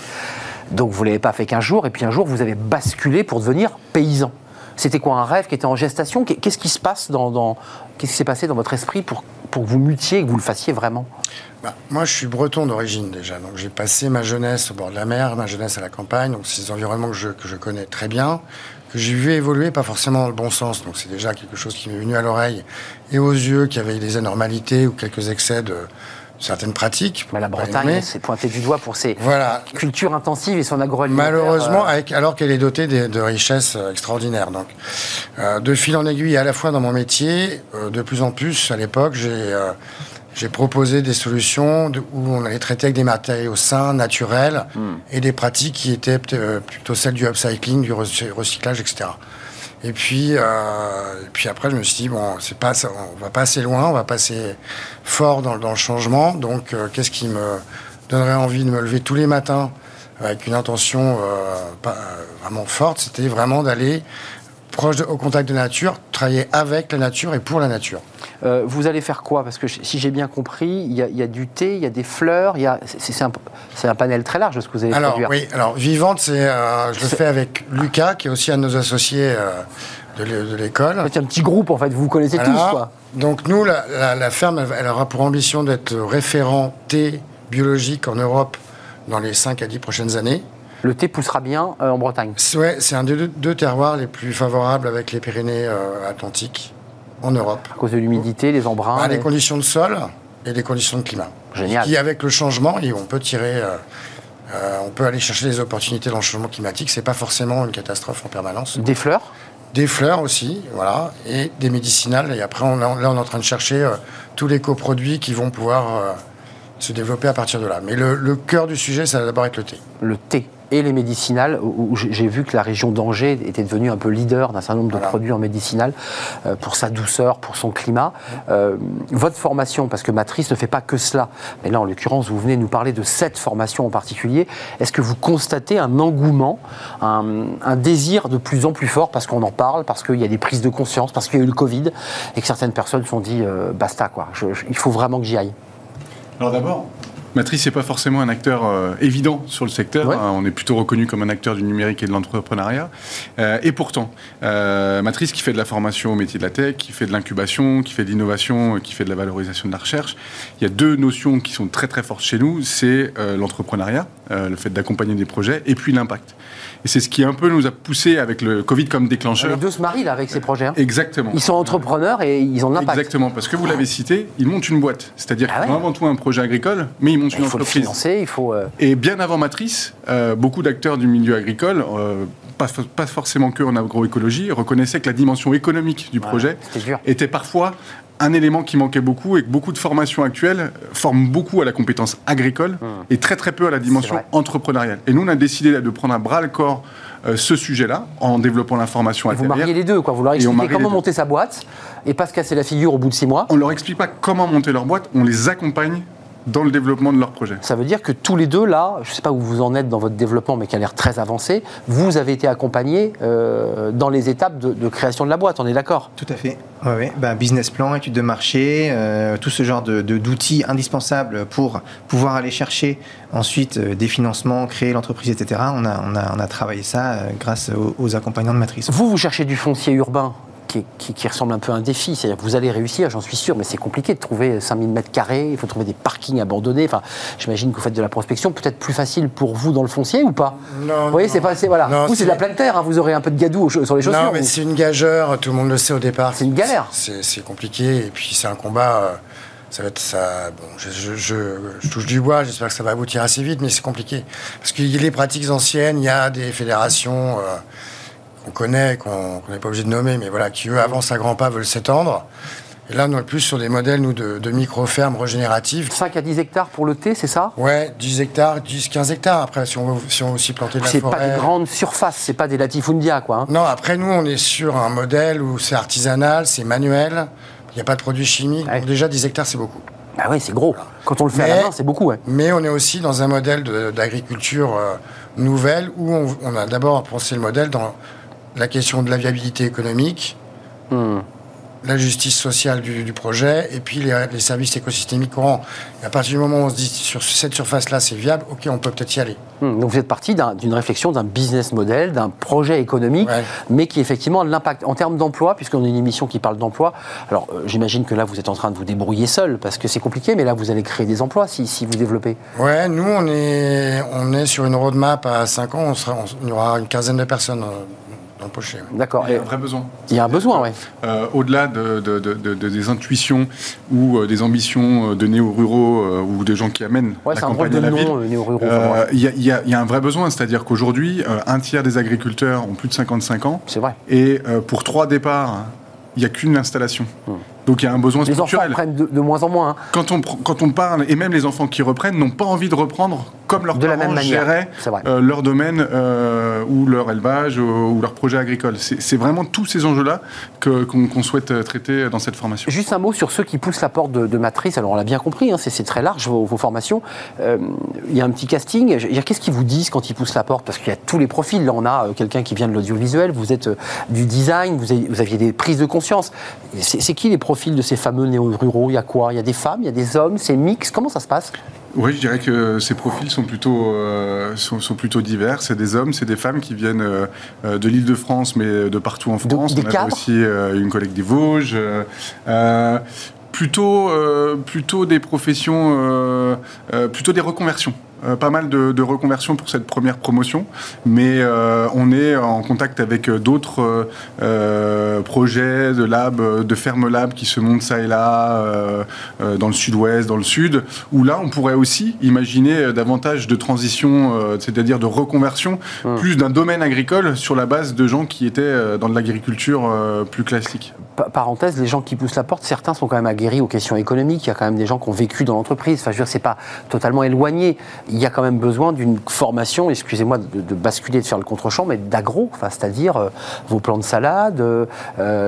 Donc vous ne l'avez pas fait qu'un jour, et puis un jour, vous avez basculé pour devenir paysan. C'était quoi un rêve qui était en gestation? Qu'est-ce qui se passe dans, s'est passé dans votre esprit pour, pour que vous mutiez et que vous le fassiez vraiment? Bah, Moi, je suis breton d'origine déjà, donc j'ai passé ma jeunesse au bord de la mer, ma jeunesse à la campagne, donc c'est des environnements que je, que je connais très bien que j'ai vu évoluer, pas forcément dans le bon sens. Donc c'est déjà quelque chose qui m'est venu à l'oreille et aux yeux, qui avait des anormalités ou quelques excès de, certaines pratiques. Mais la Bretagne s'est pointée du doigt pour ses cultures intensives et son agroalimentaire. Malheureusement, euh, avec, alors qu'elle est dotée de, richesses euh, extraordinaires. Donc, euh, de fil en aiguille, à la fois dans mon métier, de plus en plus, à l'époque, j'ai j'ai proposé des solutions où on allait traiter avec des matériaux sains, naturels, hmm. et des pratiques qui étaient plutôt celles du upcycling, du recyclage, etc. Et puis, euh, et puis après, je me suis dit, bon, c'est pas, on va pas assez loin, on va passer fort dans, dans le changement. Donc, euh, qu'est-ce qui me donnerait envie de me lever tous les matins avec une intention euh, pas, vraiment forte C'était vraiment d'aller proche au contact de la nature, travailler avec la nature et pour la nature. Euh, vous allez faire quoi? Parce que si j'ai bien compris, il y, a, du thé, il y a des fleurs, c'est un, un, panel très large ce que vous allez alors, produire. Oui, alors Vivante, c'est euh, je le fais avec Lucas, qui est aussi un de nos associés euh, de l'école. C'est un petit groupe en fait, vous vous connaissez tous quoi. Donc nous, la, ferme, elle aura pour ambition d'être référent thé biologique en Europe dans les 5 à 10 prochaines années. Le thé poussera bien en Bretagne Oui, c'est un des deux, terroirs les plus favorables avec les Pyrénées Atlantiques en Europe. À cause de l'humidité, les embruns bah, Les conditions de sol et les conditions de climat. Génial. Qui, avec le changement, on peut tirer... Euh, euh, on peut aller chercher des opportunités dans le changement climatique. C'est pas forcément une catastrophe en permanence. Des fleurs? Des fleurs aussi, voilà, et des médicinales. Et après, on, là, on est en train de chercher euh, tous les coproduits qui vont pouvoir se développer à partir de là. Mais le, le cœur du sujet, ça va d'abord être le thé. Le thé et les médicinales, où j'ai vu que la région d'Angers était devenue un peu leader d'un certain nombre de produits en médicinal euh, pour sa douceur, pour son climat. Euh, votre formation, parce que Matrice ne fait pas que cela, mais là en l'occurrence vous venez nous parler de cette formation en particulier, est-ce que vous constatez un engouement, un, désir de plus en plus fort parce qu'on en parle, parce qu'il y a des prises de conscience, parce qu'il y a eu le Covid et que certaines personnes se sont dit euh, basta quoi, il faut vraiment que j'y aille. Alors d'abord, Matrice n'est pas forcément un acteur euh, évident sur le secteur. Hein, on est plutôt reconnu comme un acteur du numérique et de l'entrepreneuriat. Euh, et pourtant, euh, Matrice qui fait de la formation au métier de la tech, qui fait de l'incubation, qui fait de l'innovation, qui fait de la valorisation de la recherche, il y a deux notions qui sont très très fortes chez nous. C'est l'entrepreneuriat, le fait d'accompagner des projets, et puis l'impact. Et c'est ce qui un peu nous a poussé avec le Covid comme déclencheur. Les deux se marient là avec ces projets. Hein. Exactement. Ils sont entrepreneurs et ils ont l'impact. Exactement, parce que vous l'avez cité, ils montent une boîte. C'est-à-dire ah qu'ils ont avant tout un projet agricole, mais ils montent une entreprise. Il faut le financer, il faut. Euh, et bien avant Matrice, euh, beaucoup d'acteurs du milieu agricole, euh, pas, pas, forcément que en agroécologie, reconnaissaient que la dimension économique du projet était parfois un élément qui manquait beaucoup et que beaucoup de formations actuelles forment beaucoup à la compétence agricole hmm. et très très peu à la dimension entrepreneuriale. Et nous, on a décidé de prendre à bras le corps euh, ce sujet-là en développant l'information Vous mariez les deux, quoi. Vous leur expliquez comment monter sa boîte et pas se casser la figure au bout de six mois. On leur explique pas comment monter leur boîte, on les accompagne dans le développement de leur projet. Ça veut dire que tous les deux, là, je ne sais pas où vous en êtes dans votre développement, mais qui a l'air très avancé, vous avez été accompagnés euh, dans les étapes de, création de la boîte, on est d'accord? Tout à fait. Ouais, ben, business plan, étude de marché, euh, tout ce genre d'outils de, d'outils indispensables pour pouvoir aller chercher ensuite euh, des financements, créer l'entreprise, etc. On a, on, a, on a, travaillé ça grâce aux, aux accompagnants de matrice. Vous, vous cherchez du foncier urbain qui, ressemble un peu à un défi. C'est-à-dire que vous allez réussir, j'en suis sûr, mais c'est compliqué de trouver 5000 mètres carrés, il faut trouver des parkings abandonnés. Enfin, j'imagine que vous faites de la prospection, peut-être plus facile pour vous dans le foncier ou pas? Non. Vous voyez, c'est pas. Voilà. vous, c'est de la pleine terre, hein, vous aurez un peu de gadou sur les chaussures. Non, mais c'est une gageure, tout le monde le sait au départ. C'est une galère. C'est compliqué, et puis c'est un combat. Euh, ça va être ça. Bon, je, je, touche du bois. J'espère que ça va aboutir assez vite, mais c'est compliqué parce qu'il y a les pratiques anciennes. Il y a des fédérations. Euh, qu'on connaît, qu'on n'est pas obligé de nommer, mais voilà, qui eux avancent à grands pas, veulent s'étendre. Et là, on est plus sur des modèles, nous, de, micro-fermes régénératives. 5 à 10 hectares pour le thé, c'est ça? Ouais, 10 hectares, 10-15 hectares. Après, si on veut, si on aussi planter de la forêt... C'est pas des grandes surfaces, c'est pas des latifundia, quoi. Hein. Non, après, nous, on est sur un modèle où c'est artisanal, c'est manuel, il n'y a pas de produits chimiques. Donc déjà, 10 hectares, c'est beaucoup. Ah oui, c'est gros. Quand on le fait à la main, c'est beaucoup. Mais on est aussi dans un modèle d'agriculture euh, nouvelle où on, on a d'abord pensé le modèle dans la question de la viabilité économique, hmm. la justice sociale du, projet, et puis les, services écosystémiques courants. à partir du moment où on se dit sur cette surface-là c'est viable, ok, on peut peut-être y aller. Hmm. Donc vous êtes parti d'une réflexion d'un business model, d'un projet économique, mais qui effectivement l'impact en termes d'emploi, puisqu'on a une émission qui parle d'emploi. Alors euh, j'imagine que là vous êtes en train de vous débrouiller seul parce que c'est compliqué, mais là vous allez créer des emplois si, si, vous développez. Ouais, nous on est on est sur une roadmap à 5 ans, on, sera, on, y aura une quinzaine de personnes. Euh, D'accord. Il y a un vrai besoin. Il y a un besoin, oui. Euh, au-delà de, des intuitions ou euh, des ambitions euh, de néo-ruraux ou de gens qui amènent la campagne à la ville, il y, a un vrai besoin. C'est-à-dire qu'aujourd'hui, un tiers des agriculteurs ont plus de 55 ans. C'est vrai. Et pour trois départs, il n'y a qu'une installation. Hmm. Donc il y a un besoin structurel. Les enfants reprennent de, moins en moins. Hein. Quand, on, quand on parle, et même les enfants qui reprennent, n'ont pas envie de reprendre comme leurs parents la même géraient euh, leur domaine euh, ou leur élevage ou, leur projet agricole. C'est vraiment tous ces enjeux-là qu'on souhaite euh, traiter dans cette formation. Juste un mot sur ceux qui poussent la porte de, matrice. Alors on l'a bien compris, hein, c'est très large vos, formations. Il y a un petit casting. Qu'est-ce qu'ils vous disent quand ils poussent la porte? Parce qu'il y a tous les profils. Là on a quelqu'un qui vient de l'audiovisuel, vous êtes du design, vous, avez, vous aviez des prises de conscience. C'est qui les profils de ces fameux néo-ruraux Il y a quoi? Il y a des femmes, il y a des hommes, c'est mix. Comment ça se passe? Oui, je dirais que ces profils sont plutôt, euh, sont, plutôt divers. C'est des hommes, c'est des femmes qui viennent euh, de l'île de France, mais de partout en France. On a aussi euh, une collègue des Vosges. plutôt, plutôt des professions, plutôt des reconversions. Euh, pas mal de, de, reconversions pour cette première promotion, mais euh, on est en contact avec euh, d'autres projets de lab, de ferme lab qui se montent ça et là, dans le sud-ouest, dans le sud, où là on pourrait aussi imaginer davantage de transition, c'est-à-dire de reconversion, hum. plus d'un domaine agricole sur la base de gens qui étaient dans de l'agriculture plus classique. Parenthèse, les gens qui poussent la porte, certains sont quand même aguerris aux questions économiques. Il y a quand même des gens qui ont vécu dans l'entreprise. Enfin, je veux dire, c'est pas totalement éloigné il y a quand même besoin d'une formation, excusez-moi de, basculer, de faire le contre-champ, mais d'agro, enfin, c'est-à-dire euh, vos plants de salade, euh,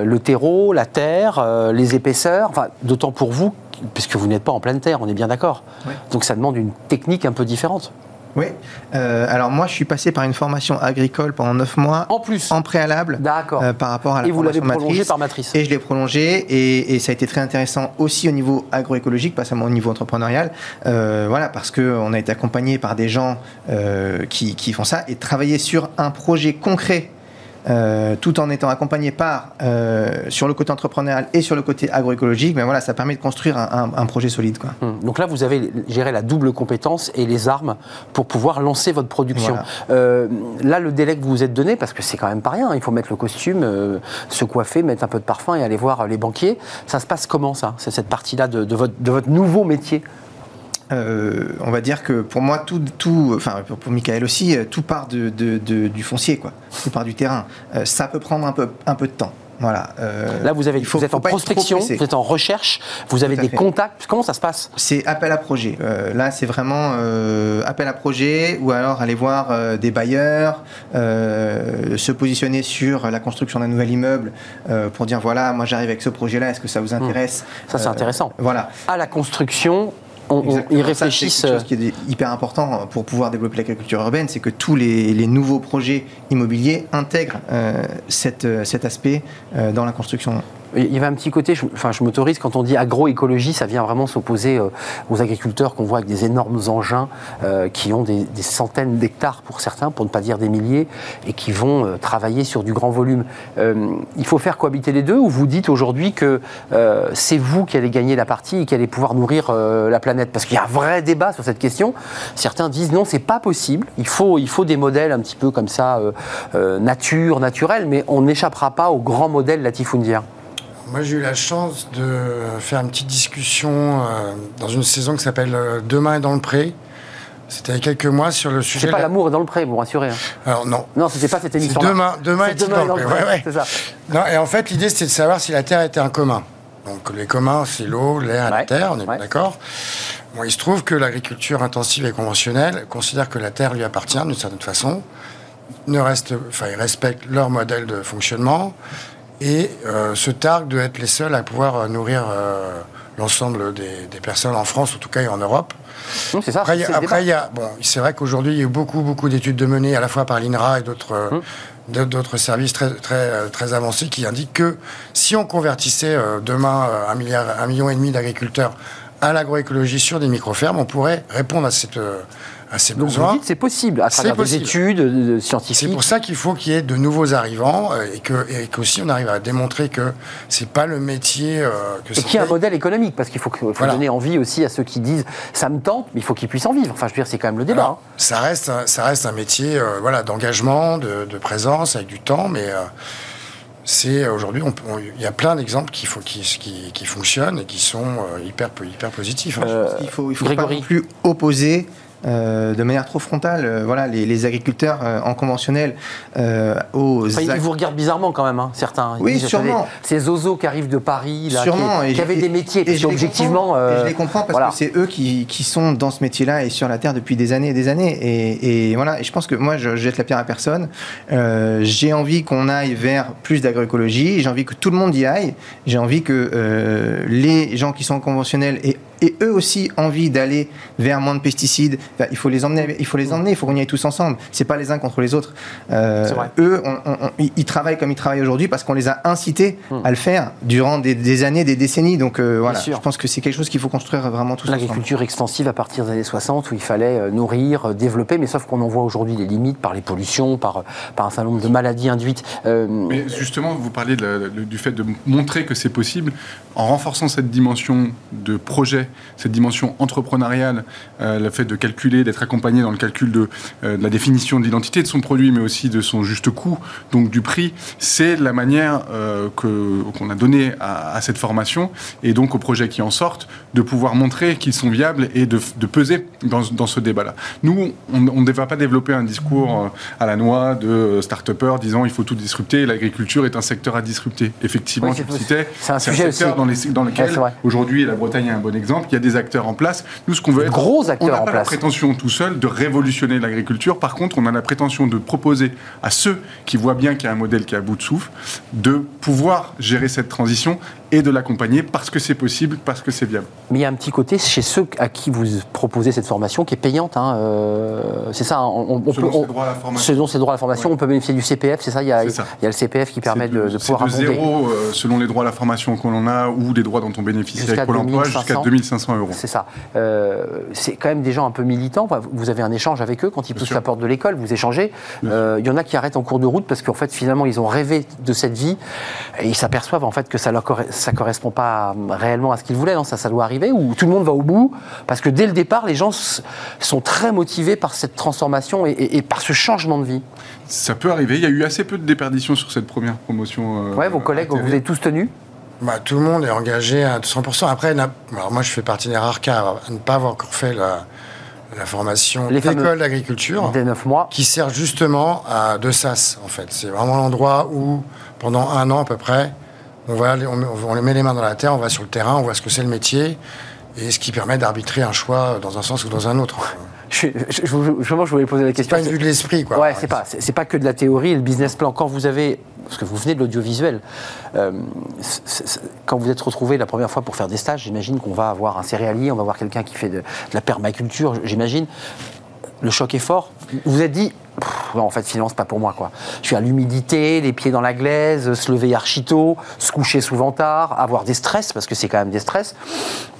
le terreau, la terre, euh, les épaisseurs, enfin, d'autant pour vous, puisque vous n'êtes pas en pleine terre, on est bien d'accord. Donc ça demande une technique un peu différente. Oui. Euh, alors moi, je suis passé par une formation agricole pendant 9 mois. En plus En préalable. D'accord. Euh, par rapport à la Et vous l'avez prolongé par matrice. Et je l'ai prolongé. Et, et, ça a été très intéressant aussi au niveau agroécologique, pas seulement au niveau entrepreneurial. Euh, voilà, parce qu'on a été accompagné par des gens qui, qui font ça et travailler sur un projet concret euh, tout en étant accompagné par, euh, sur le côté entrepreneurial et sur le côté agroécologique, mais voilà, ça permet de construire un, projet solide. Quoi. Hum. Donc là, vous avez géré la double compétence et les armes pour pouvoir lancer votre production. Euh, là, le délai que vous vous êtes donné, parce que c'est quand même pas rien, il faut mettre le costume, se coiffer, mettre un peu de parfum et aller voir les banquiers. Ça se passe comment ça? C'est cette partie-là de, votre, de votre nouveau métier? Euh, on va dire que pour moi, tout, tout enfin pour, Michael aussi, euh, tout part de, du foncier, quoi. Tout part du terrain. Euh, ça peut prendre un peu, un peu de temps. Voilà. Là, vous, avez, vous êtes en prospection, vous êtes en recherche, vous avez des contacts. Comment ça se passe? C'est appel à projet. là, c'est vraiment appel à projet ou alors aller voir des bailleurs, se positionner sur la construction d'un nouvel immeuble pour dire voilà, moi j'arrive avec ce projet-là, est-ce que ça vous hmm. intéresse? Ça, c'est intéressant. Voilà. À la construction, ils réfléchissent. C'est quelque chose qui est hyper important pour pouvoir développer l'agriculture urbaine, c'est que tous les, nouveaux projets immobiliers intègrent euh, euh, cet aspect euh, dans la construction. Il y avait un petit côté, je, enfin, je m'autorise, quand on dit agroécologie, ça vient vraiment s'opposer euh, aux agriculteurs qu'on voit avec des énormes engins euh, qui ont des, centaines d'hectares pour certains, pour ne pas dire des milliers, et qui vont euh, travailler sur du grand volume. il faut faire cohabiter les deux, ou vous dites aujourd'hui que c'est vous qui allez gagner la partie et qui allez pouvoir nourrir la planète? Parce qu'il y a un vrai débat sur cette question. Certains disent non, c'est pas possible. Il faut, il faut des modèles un petit peu comme ça, nature, naturel, mais on n'échappera pas au grand modèle latifundien. Moi, j'ai eu la chance de faire une petite discussion euh, dans une saison qui s'appelle euh, Demain est dans le pré. C'était il y a quelques mois sur le sujet. C'est pas l'amour dans le pré, vous rassurez. Hein. Alors non. Non, c'était pas cette émission. Demain, demain est, dans, le pré. C'est ça. Non, et en fait, l'idée c'était de savoir si la Terre était un commun. Donc les communs, c'est l'eau, l'air la terre, on est d'accord. Bon, il se trouve que l'agriculture intensive et conventionnelle considère que la terre lui appartient d'une certaine façon, ne reste, enfin, ils respectent leur modèle de fonctionnement, et euh, se targue d'être les seuls à pouvoir euh, nourrir euh, l'ensemble des, personnes en France, en tout cas et en Europe. c'est ça. Après, il y a, bon, c'est vrai qu'aujourd'hui, il y a eu beaucoup, beaucoup d'études de menées, à la fois par l'INRA et d'autres, hum. d'autres services très, très, très avancés qui indiquent que si on convertissait demain un, milliard, un million et demi d'agriculteurs à l'agroécologie sur des micro-fermes, on pourrait répondre à cette ah, Donc vous dites c'est possible à travers des études euh, scientifiques. C'est pour ça qu'il faut qu'il y ait de nouveaux arrivants euh, et que et qu'aussi on arrive à démontrer que c'est pas le métier euh, que et qu'il y a un modèle économique parce qu'il faut, donner envie aussi à ceux qui disent ça me tente mais il faut qu'ils puissient en vivre. Enfin je veux dire c'est quand même le débat. Hein. Ça reste ça reste un métier voilà d'engagement de, présence avec du temps mais c'est aujourd'hui, il y a plein d'exemples qui, qui, qui, fonctionnent et qui sont hyper, hyper positifs. Hein. il faut, il faut pas non plus opposer de manière trop frontale. voilà, les, agriculteurs en conventionnel aux. ils vous regardent bizarrement quand même, hein, certains. oui, sûrement. Ces zozos qui arrivent de Paris, là, sûrement, qui, avaient des métiers, et, objectivement. je les comprends parce que c'est eux qui, qui, sont dans ce métier-là et sur la terre depuis des années et des années. Et, et voilà, et je pense que moi, je jette la pierre à personne. j'ai envie qu'on aille vers plus d'agroécologie. J'ai envie que tout le monde y aille. J'ai envie que euh, les gens qui sont conventionnels aient et eux aussi envie d'aller vers moins de pesticides. il faut les emmener, il faut les emmener, il faut qu'on y aille tous ensemble. C'est pas les uns contre les autres. Euh, eux, ils travaillent comme ils travaillent aujourd'hui parce qu'on les a incités hmm. à le faire durant des, années, des décennies. Donc euh, voilà, je pense que c'est quelque chose qu'il faut construire vraiment tous ensemble. L'agriculture extensive à partir des années 60 où il fallait euh, nourrir, développer, mais sauf qu'on en voit aujourd'hui les limites par les pollutions, par, par un certain nombre de maladies induites. Mais justement, vous parlez du fait de montrer que c'est possible en renforçant cette dimension de projet cette dimension entrepreneuriale, euh, le fait de calculer, d'être accompagné dans le calcul de, euh, la définition de l'identité de son produit, mais aussi de son juste coût, donc du prix, c'est la manière euh, qu'on a donnée à, cette formation et donc aux projets qui en sortent de pouvoir montrer qu'ils sont viables et de, peser dans, ce débat-là. Nous, on ne va pas développer un discours à la noix de start-upers disant il faut tout disrupter, l'agriculture est un secteur à disrupter. Effectivement, c'est un, secteur dans, les, dans lequel aujourd'hui la Bretagne est un bon exemple il y a des acteurs en place. Nous, ce qu'on veut être. Gros acteurs on n'a pas la prétention tout seul de révolutionner l'agriculture. Par contre, on a la prétention de proposer à ceux qui voient bien qu'il y a un modèle qui est à bout de souffle, de pouvoir gérer cette transition et de l'accompagner parce que c'est possible, parce que c'est viable. Mais il y a un petit côté chez ceux à qui vous proposez cette formation qui est payante. Hein, euh, c'est ça, on, on selon peut. droits à la formation. Selon ses droits à la formation, on peut bénéficier du CPF, c'est ça, il y, a, il y a le CPF qui permet de, de, pouvoir. C'est de zéro euh, selon les droits à la formation qu'on a ou des droits dont on bénéficie avec Pôle emploi jusqu'à 2500 euros. C'est ça. Euh, c'est quand même des gens un peu militants. Vous avez un échange avec eux quand ils poussent la porte de l'école, vous échangez. Il y en a qui arrêtent en cours de route parce qu'en fait, finalement, ils ont rêvé de cette vie et ils s'aperçoivent en fait que ça leur ça correspond pas réellement à ce qu'ils voulaient, non ça, ça doit arriver Ou tout le monde va au bout Parce que dès le départ, les gens sont très motivés par cette transformation et, par ce changement de vie. Ça peut arriver. Il y a eu assez peu de déperditions sur cette première promotion. Euh, ouais, vos collègues, vous avez tous tenu? Bah, tout le monde est engagé à 100%. Après, alors moi, je fais partie des rares cas à ne pas avoir encore fait la, formation d'école d'agriculture. Des 9 mois. Qui sert justement à De Sas, en fait. C'est vraiment l'endroit où, pendant un an à peu près, on, va on, met les mains dans la terre, on va sur le terrain, on voit ce que c'est le métier, et ce qui permet d'arbitrer un choix dans un sens ou dans un autre. Je, je, je, voulais poser la question. C'est pas une vue de l'esprit, quoi. Ouais, c'est pas, c'est pas que de la théorie, le business plan. Quand vous avez, parce que vous venez de l'audiovisuel, euh, quand vous êtes retrouvé la première fois pour faire des stages, j'imagine qu'on va avoir un céréalier, on va avoir quelqu'un qui fait de, de la permaculture, j'imagine. Le choc est fort. Vous vous êtes dit, en fait, finalement, c'est pas pour moi, quoi. Je suis à l'humidité, les pieds dans la glaise, se lever archito, se coucher souvent tard, avoir des stress, parce que c'est quand même des stress.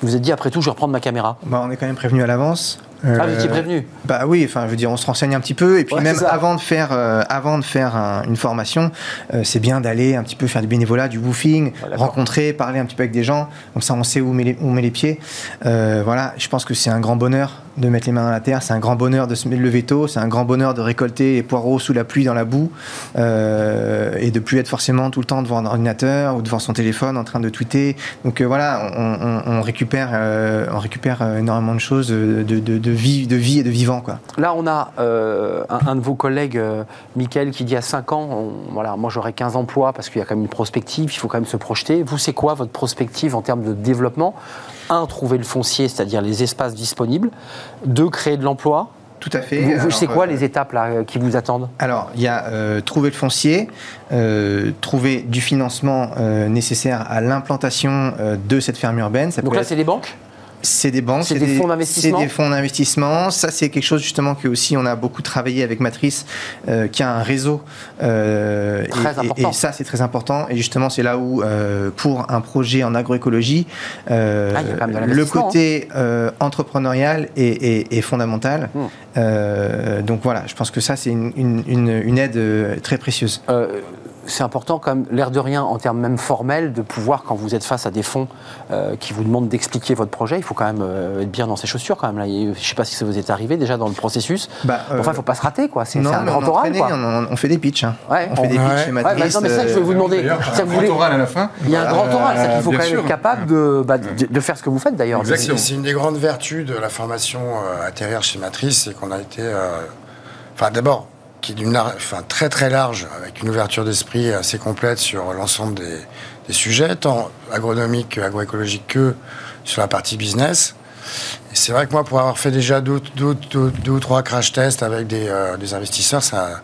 Vous vous êtes dit, après tout, je vais reprendre ma caméra. Bah, on est quand même prévenu à l'avance. ah, vous étiez prévenu Bah oui, enfin, je veux dire, on se renseigne un petit peu, et puis même avant de faire, euh, avant de faire une formation, euh, c'est bien d'aller un petit peu faire du bénévolat, du woofing, rencontrer, parler un petit peu avec des gens, comme ça on sait où on met les, où on met les pieds. Euh, voilà, je pense que c'est un grand bonheur de mettre les mains dans la terre, c'est un grand bonheur de se lever tôt, c'est un grand bonheur de récolter les poireaux sous la pluie, dans la boue, euh, et de plus être forcément tout le temps devant un ordinateur ou devant son téléphone en train de tweeter. Donc euh, voilà, on, récupère, euh, on récupère énormément de choses de, vie, de vie et de vivant. Là, on a un, de vos collègues, Mickaël, qui dit à 5 ans, voilà, moi j'aurai 15 emplois parce qu'il y a quand même une prospective, il faut quand même se projeter. Vous, c'est quoi votre prospective en termes de développement? Un, trouver le foncier, c'est-à-dire les espaces disponibles. Deux, créer de l'emploi. Tout à fait. Vous, c'est quoi euh, les étapes là, euh, qui vous attendent? Alors, il y a euh, trouver le foncier, trouver du financement nécessaire à l'implantation de cette ferme urbaine. Ça Donc là, c'est les banques? C'est des banques, c'est des, fonds d'investissement. C'est des fonds d'investissement. Ça, c'est quelque chose justement que aussi on a beaucoup travaillé avec Matrice, euh, qui a un réseau. Euh, et, ça, c'est très important. Et justement, c'est là où, euh, pour un projet en agroécologie, ah, le côté entrepreneurial est, fondamental. Hmm. donc voilà, je pense que ça, c'est une, une, aide très précieuse c'est important, comme l'air de rien, en termes même formels, de pouvoir, quand vous êtes face à des fonds euh, qui vous demandent d'expliquer votre projet, il faut quand même euh, être bien dans ses chaussures quand même. Là. Je ne sais pas si ça vous est arrivé déjà dans le processus. Bah, enfin, il ne faut pas se rater, quoi. C'est un grand oral. Quoi. On, fait des pitchs. Hein. Ouais. On, fait des pitchs chez Matrice. non, mais ça, je vais vous demander. un grand oral à la fin. Il y a un grand oral, c'est qu'il faut quand même être capable de, bah, de, faire ce que vous faites d'ailleurs. C'est une des grandes vertus de la formation atterrir chez Matrice, c'est qu'on a été. Enfin, d'abord, qui est d'une enfin, très très large, avec une ouverture d'esprit assez complète sur l'ensemble des, sujets, tant agronomiques, agroécologiques que sur la partie business. Et c'est vrai que moi, pour avoir fait déjà deux, ou trois crash tests avec des, euh, investisseurs, ça,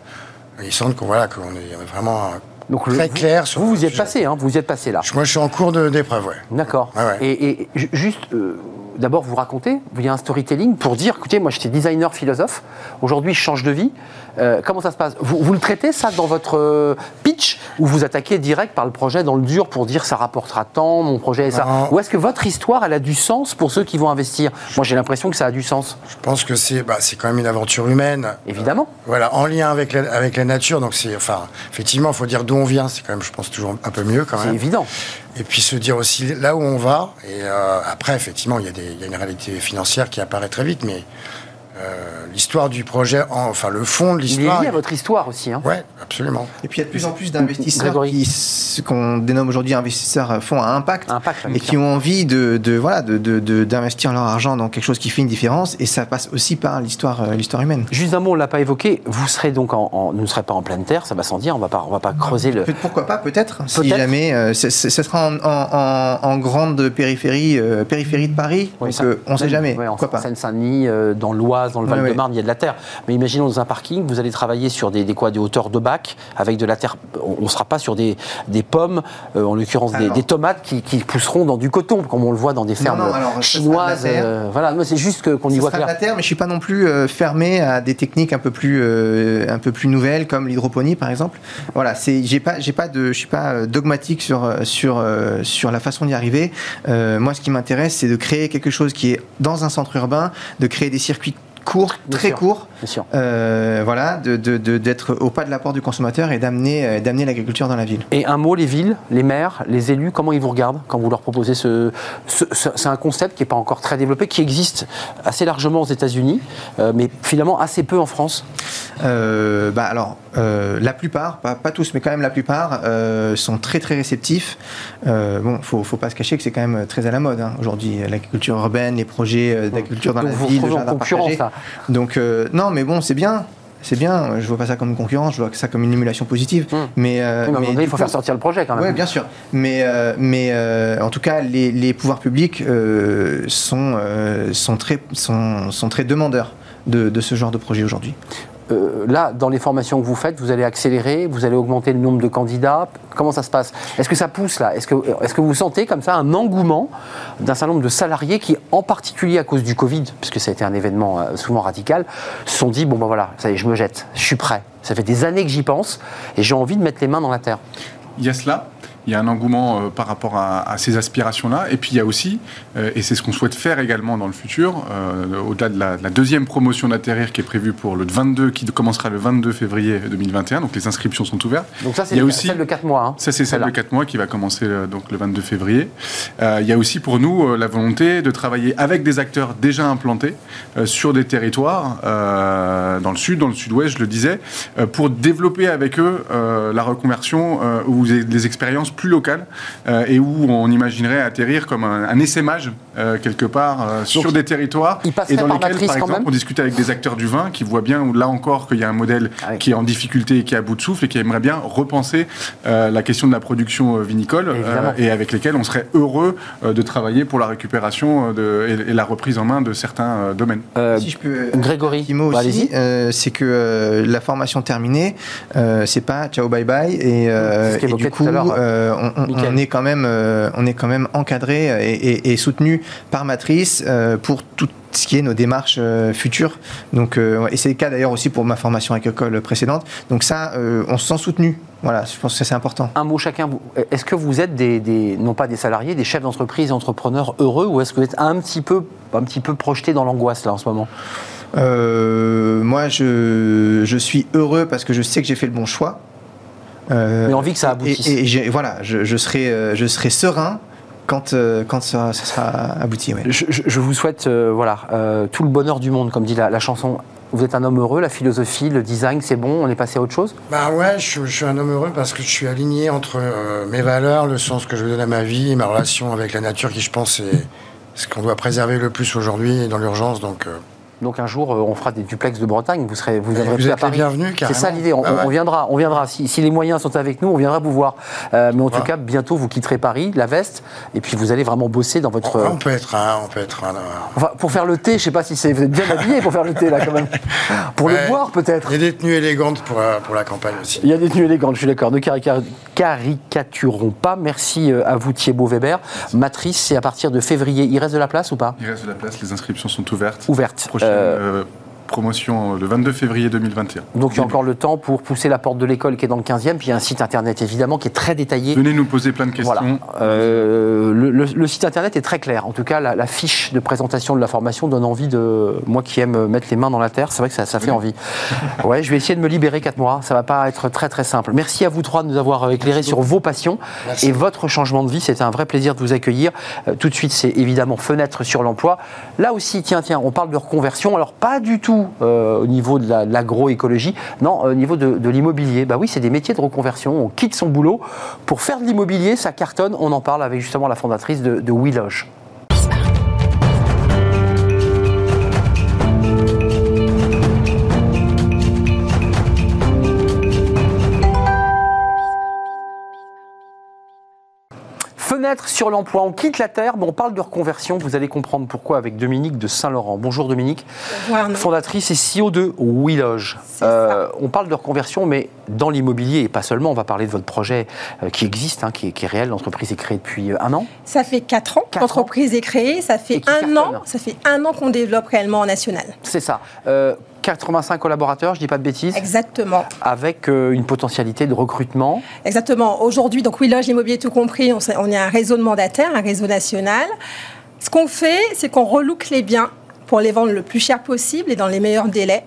il semble qu'on voilà, qu'on est vraiment très clair sur. Vous vous y êtes passé, hein, vous y êtes passé là. Moi, je suis en cours d'épreuve, ouais. D'accord. Et, juste. Euh, d'abord vous racontez, il y a un storytelling pour dire, écoutez, moi j'étais designer philosophe, aujourd'hui je change de vie, euh, comment ça se passe? Vous, le traitez ça dans votre euh, pitch? Ou vous attaquez direct par le projet dans le dur pour dire ça rapportera tant, mon projet est ça? Ou est-ce que votre histoire, elle a du sens pour ceux qui vont investir? Moi j'ai l'impression que ça a du sens. Je pense que c'est bah, quand même une aventure humaine. Évidemment. voilà, en lien avec la, avec la nature. Donc c'est, enfin, effectivement, il faut dire d'où on vient. C'est quand même, je pense, toujours un peu mieux quand même. C'est évident. Et puis se dire aussi là où on va. Et euh, après, effectivement, il y, a des, y une réalité financière qui apparaît très vite, mais euh, l'histoire du projet, enfin le fond de l'histoire. Il est lié à votre histoire aussi. Hein. Oui, absolument. Et puis il y a de plus en plus d'investisseurs qui, ce qu'on dénomme aujourd'hui investisseurs fonds à impact, et qui ont envie de, de voilà d'investir de, leur argent dans quelque chose qui fait une différence. Et ça passe aussi par l'histoire euh, l'histoire humaine. Juste un mot, on l'a pas évoqué. Vous serez donc en, ne serez pas en pleine terre, ça va sans dire. On va pas on va pas creuser le. Pourquoi pas Peut-être. si jamais, euh, ce sera en, en, grande périphérie périphérie de Paris. on ne sait jamais. pourquoi pas Seine-Saint-Denis, dans l'Oise dans le Val-de-Marne, il y a de la terre. Mais imaginons dans un parking, vous allez travailler sur des, des quoi, des hauteurs de bac avec de la terre. On ne sera pas sur des, des pommes, euh, en l'occurrence des, tomates qui, pousseront dans du coton, comme on le voit dans des fermes chinoises. Euh, voilà, c'est juste qu'on y voit clair. la terre, mais je suis pas non plus euh, fermé à des techniques un peu plus, un peu plus nouvelles, comme l'hydroponie par exemple. Voilà, c'est, j'ai pas, j'ai pas de, je suis pas dogmatique sur sur sur la façon d'y arriver. moi, ce qui m'intéresse, c'est de créer quelque chose qui est dans un centre urbain, de créer des circuits court, très court, euh, voilà, d'être au pas de la porte du consommateur et d'amener euh, d'amener l'agriculture dans la ville. Et un mot, les villes, les maires, les élus, comment ils vous regardent quand vous leur proposez ce, c'est un concept qui n'est pas encore très développé, qui existe assez largement aux États-Unis, euh, mais finalement assez peu en France? Bah alors, la plupart, pas, tous, mais quand même la plupart, sont très très réceptifs. bon, faut faut pas se cacher que c'est quand même très à la mode hein, aujourd'hui, l'agriculture urbaine, les projets d'agriculture dans la ville, le jardin partagé. Donc euh, non, mais bon, c'est bien. C'est bien, je vois pas ça comme une concurrence, je vois ça comme une émulation positive. Hmm. Mais, euh, il faut faire sortir le projet quand même. Oui, bien sûr. Mais, euh, mais en tout cas, les, pouvoirs publics sont, sont, très, sont, sont, très demandeurs de, de ce genre de projet aujourd'hui. Euh, là, dans les formations que vous faites, vous allez accélérer, vous allez augmenter le nombre de candidats. Comment ça se passe? Est-ce que ça pousse là? Est-ce que, vous sentez comme ça un engouement d'un certain nombre de salariés qui, en particulier à cause du Covid, puisque ça a été un événement euh, souvent radical, se sont dit bon ben voilà, ça y est, je me jette, je suis prêt. Ça fait des années que j'y pense et j'ai envie de mettre les mains dans la terre. Il il y a un engouement euh, par rapport à, ces aspirations-là. Et puis il y a aussi, euh, et c'est ce qu'on souhaite faire également dans le futur, euh, au-delà de la, deuxième promotion d'atterrir qui est prévue pour le 22, qui commencera le 22 février 2021. Donc les inscriptions sont ouvertes. Donc ça c'est aussi, celle de 4 mois. Hein. Ça c'est celle de 4 mois qui va commencer donc le 22 février. il y a aussi pour nous la volonté de travailler avec des acteurs déjà implantés sur des territoires dans le sud, dans le sud-ouest, je le disais, pour développer avec eux la reconversion ou les expériences plus locale euh, et où on imaginerait atterrir comme un, un essaimage euh, quelque part euh, sur des territoires et dans lesquels, par exemple, on discute avec des acteurs du vin qui voient bien là encore qu'il y a un modèle ah qui est en difficulté et qui est à bout de souffle et qui aimerait bien repenser la question de la production vinicole et avec lesquels on serait heureux de travailler pour la récupération de, et, la reprise en main de certains domaines. si je peux, Grégory, bah, c'est que la formation terminée, c'est pas ciao bye bye et, et du coup, euh, on, est quand même, euh, on est quand même encadré et, soutenu par Matrice euh, pour tout ce qui est nos démarches futures. Donc, et c'est le cas d'ailleurs aussi pour ma formation agricole précédente. Donc ça, on se sent soutenu. Voilà, je pense que c'est important. Un mot chacun. Est-ce que vous êtes des, non pas des salariés, des chefs d'entreprise, entrepreneurs heureux, ou est-ce que vous êtes un petit peu, un petit peu projeté dans l'angoisse là en ce moment? Moi, je, je suis heureux parce que je sais que j'ai fait le bon choix. Mais envie que ça aboutisse. Et, voilà, je, serai, je serai serein quand, quand ça, sera abouti. Je, vous souhaite voilà, tout le bonheur du monde, comme dit la, chanson. Vous êtes un homme heureux, la philosophie, le design, c'est bon, on est passé à autre chose? Bah ouais, je, suis un homme heureux parce que je suis aligné entre mes valeurs, le sens que je veux donner à ma vie, ma relation avec la nature qui je pense est ce qu'on doit préserver le plus aujourd'hui dans l'urgence. Donc, euh, donc un jour, euh, on fera des duplex de Bretagne. Vous serez, vous, vous êtes à bienvenue. C'est ça l'idée. On, ah viendra, on viendra. Si, les moyens sont avec nous, on viendra vous voir. Euh, mais en tout cas, bientôt, vous quitterez Paris, la veste, et puis vous allez vraiment bosser dans votre. On, peut être, un, on peut être. Un, enfin, pour faire le thé, je sais pas si c'est. Vous êtes bien habillé pour faire le thé là, quand même. Pour le boire, peut-être. Il y a des tenues élégantes pour, pour la campagne aussi. Il y a des tenues élégantes. Je suis d'accord. Ne caricaturons pas. Merci à vous, Thierry Weber. Matrice, c'est à partir de février. Il reste de la place ou pas? Il reste de la place. Les inscriptions sont ouvertes. Ouvertes. Prochaine, Euh, promotion le 22 février 2021. Donc il y a encore le temps pour pousser la porte de l'école qui est dans le 15e, puis il y a un site internet évidemment qui est très détaillé. Venez nous poser plein de questions. Euh, le, site internet est très clair. En tout cas, la, fiche de présentation de la formation donne envie de. Moi qui aime mettre les mains dans la terre, c'est vrai que ça, ça fait envie. Ouais, je vais essayer de me libérer 4 mois. Ça va pas être très très simple. Merci à vous trois de nous avoir euh, éclairé sur vos passions et votre changement de vie. C'était un vrai plaisir de vous accueillir. Euh, tout de suite, c'est évidemment fenêtre sur l'emploi. Là aussi, tiens, tiens, on parle de reconversion. Alors pas du tout au niveau de l'agroécologie, non, au niveau de, l'immobilier. Bah oui, c'est des métiers de reconversion. On quitte son boulot pour faire de l'immobilier, ça cartonne. On en parle avec justement la fondatrice de, de. Sur l'emploi, on quitte la terre, mais on parle de reconversion. Vous allez comprendre pourquoi avec Dominique de Saint-Laurent. Bonjour Dominique, fondatrice et CEO de Willoge. Euh, on parle de reconversion, mais dans l'immobilier et pas seulement. On va parler de votre projet euh, qui existe, hein, qui, est, réel. L'entreprise est créée depuis euh, un an. Ça fait quatre ans que l'entreprise est créée. Ça fait un an. Ça fait un an qu'on développe réellement en national. C'est ça. 85 collaborateurs, je ne dis pas de bêtises. Exactement. Avec euh, une potentialité de recrutement. Exactement. Aujourd'hui, donc Willoge Immobilier tout compris, on, on est un réseau de mandataires, un réseau national. Ce qu'on fait, c'est qu'on relook les biens pour les vendre le plus cher possible et dans les meilleurs délais.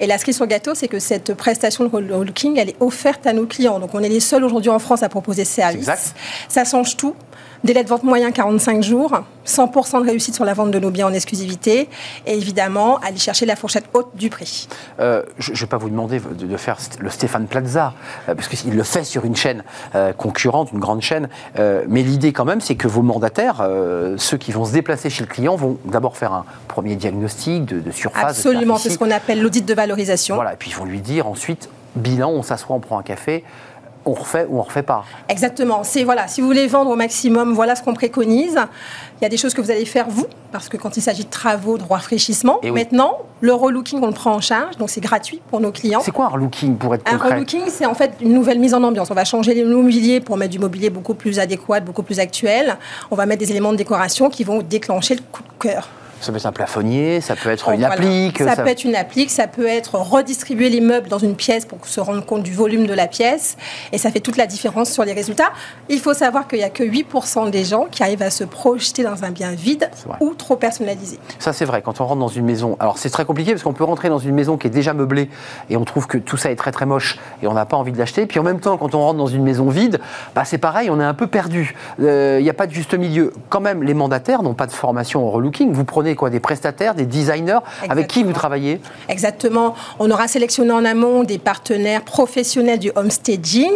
Et la cerise sur le gâteau, c'est que cette prestation de relooking, elle est offerte à nos clients. Donc on est les seuls aujourd'hui en France à proposer ce service. Exact. Ça change tout. Délai de vente moyen 45 jours, 100% de réussite sur la vente de nos biens en exclusivité et évidemment aller chercher la fourchette haute du prix. Euh, je ne vais pas vous demander de, faire le Stéphane Plaza, euh, parce qu'il le fait sur une chaîne euh, concurrente, une grande chaîne, mais l'idée quand même c'est que vos mandataires, ceux qui vont se déplacer chez le client, vont d'abord faire un premier diagnostic de, de surface. Absolument, c'est ce qu'on appelle l'audit de valorisation. Voilà, et puis ils vont lui dire ensuite, bilan, on s'assoit, on prend un café, on refait ou on refait pas. Exactement. C'est voilà, si vous voulez vendre au maximum, voilà ce qu'on préconise. Il y a des choses que vous allez faire vous, parce que quand il s'agit de travaux, de rafraîchissement, maintenant, le relooking, on le prend en charge, donc c'est gratuit pour nos clients. C'est quoi un relooking pour être concret Un relooking, c'est en fait une nouvelle mise en ambiance. On va changer les mobilier pour mettre du mobilier beaucoup plus adéquat, beaucoup plus actuel. On va mettre des éléments de décoration qui vont déclencher le coup de cœur. Ça peut être un plafonnier, ça peut être une applique. Ça, peut être une applique, ça peut être redistribuer les meubles dans une pièce pour se rendre compte du volume de la pièce. Et ça fait toute la différence sur les résultats. Il faut savoir qu'il n'y a que 8% des gens qui arrivent à se projeter dans un bien vide ou trop personnalisé. Ça, c'est vrai. Quand on rentre dans une maison, alors c'est très compliqué parce qu'on peut rentrer dans une maison qui est déjà meublée et on trouve que tout ça est très très moche et on n'a pas envie de l'acheter. Puis en même temps, quand on rentre dans une maison vide, bah, c'est pareil, on est un peu perdu. Euh, il n'y a pas de juste milieu. Quand même, les mandataires n'ont pas de formation en relooking. Vous prenez quoi Des prestataires, des designers Avec qui vous travaillez Exactement. On aura sélectionné en amont des partenaires professionnels du homestaging.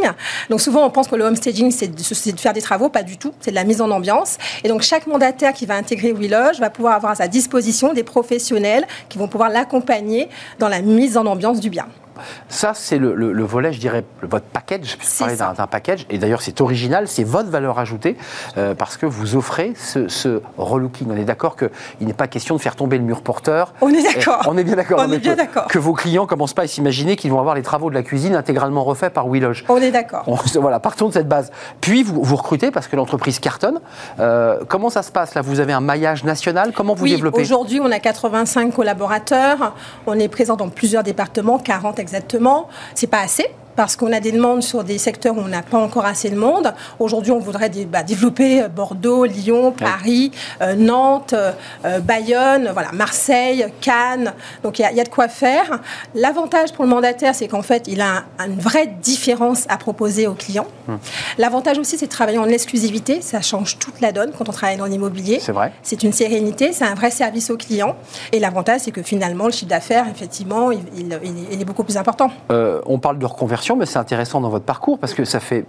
Donc souvent, on pense que le homestaging, c'est de, de faire des travaux. Pas du tout. C'est de la mise en ambiance. Et donc chaque mandataire qui va intégrer Willoge va pouvoir avoir à sa disposition des professionnels qui vont pouvoir l'accompagner dans la mise en ambiance du bien. Ça, c'est le, volet, je dirais, votre package. Je parler d'un package. Et d'ailleurs, c'est original, c'est votre valeur ajoutée, euh, parce que vous offrez ce, relooking. On est d'accord qu'il n'est pas question de faire tomber le mur porteur. On est d'accord. On est bien d'accord. On est bien d'accord. Que vos clients ne commencent pas à s'imaginer qu'ils vont avoir les travaux de la cuisine intégralement refaits par Willoge. On est d'accord. Voilà, partons de cette base. Puis, vous, vous recrutez parce que l'entreprise cartonne. Euh, comment ça se passe là? Vous avez un maillage national? Comment vous oui, développez? Aujourd'hui, on a 85 collaborateurs. On est présent dans plusieurs départements, 40 exactement. C'est pas assez. Parce qu'on a des demandes sur des secteurs où on n'a pas encore assez de monde. Aujourd'hui, on voudrait bah, développer Bordeaux, Lyon, Paris, Nantes, Bayonne, voilà, Marseille, Cannes. Donc il y, a de quoi faire. L'avantage pour le mandataire, c'est qu'en fait, il a une vraie différence à proposer aux clients. Hum. L'avantage aussi, c'est de travailler en exclusivité. Ça change toute la donne quand on travaille dans l'immobilier. C'est vrai. C'est une sérénité, c'est un vrai service aux clients. Et l'avantage, c'est que finalement, le chiffre d'affaires, effectivement, il, est beaucoup plus important. Euh, on parle de reconversion, mais c'est intéressant dans votre parcours parce que ça fait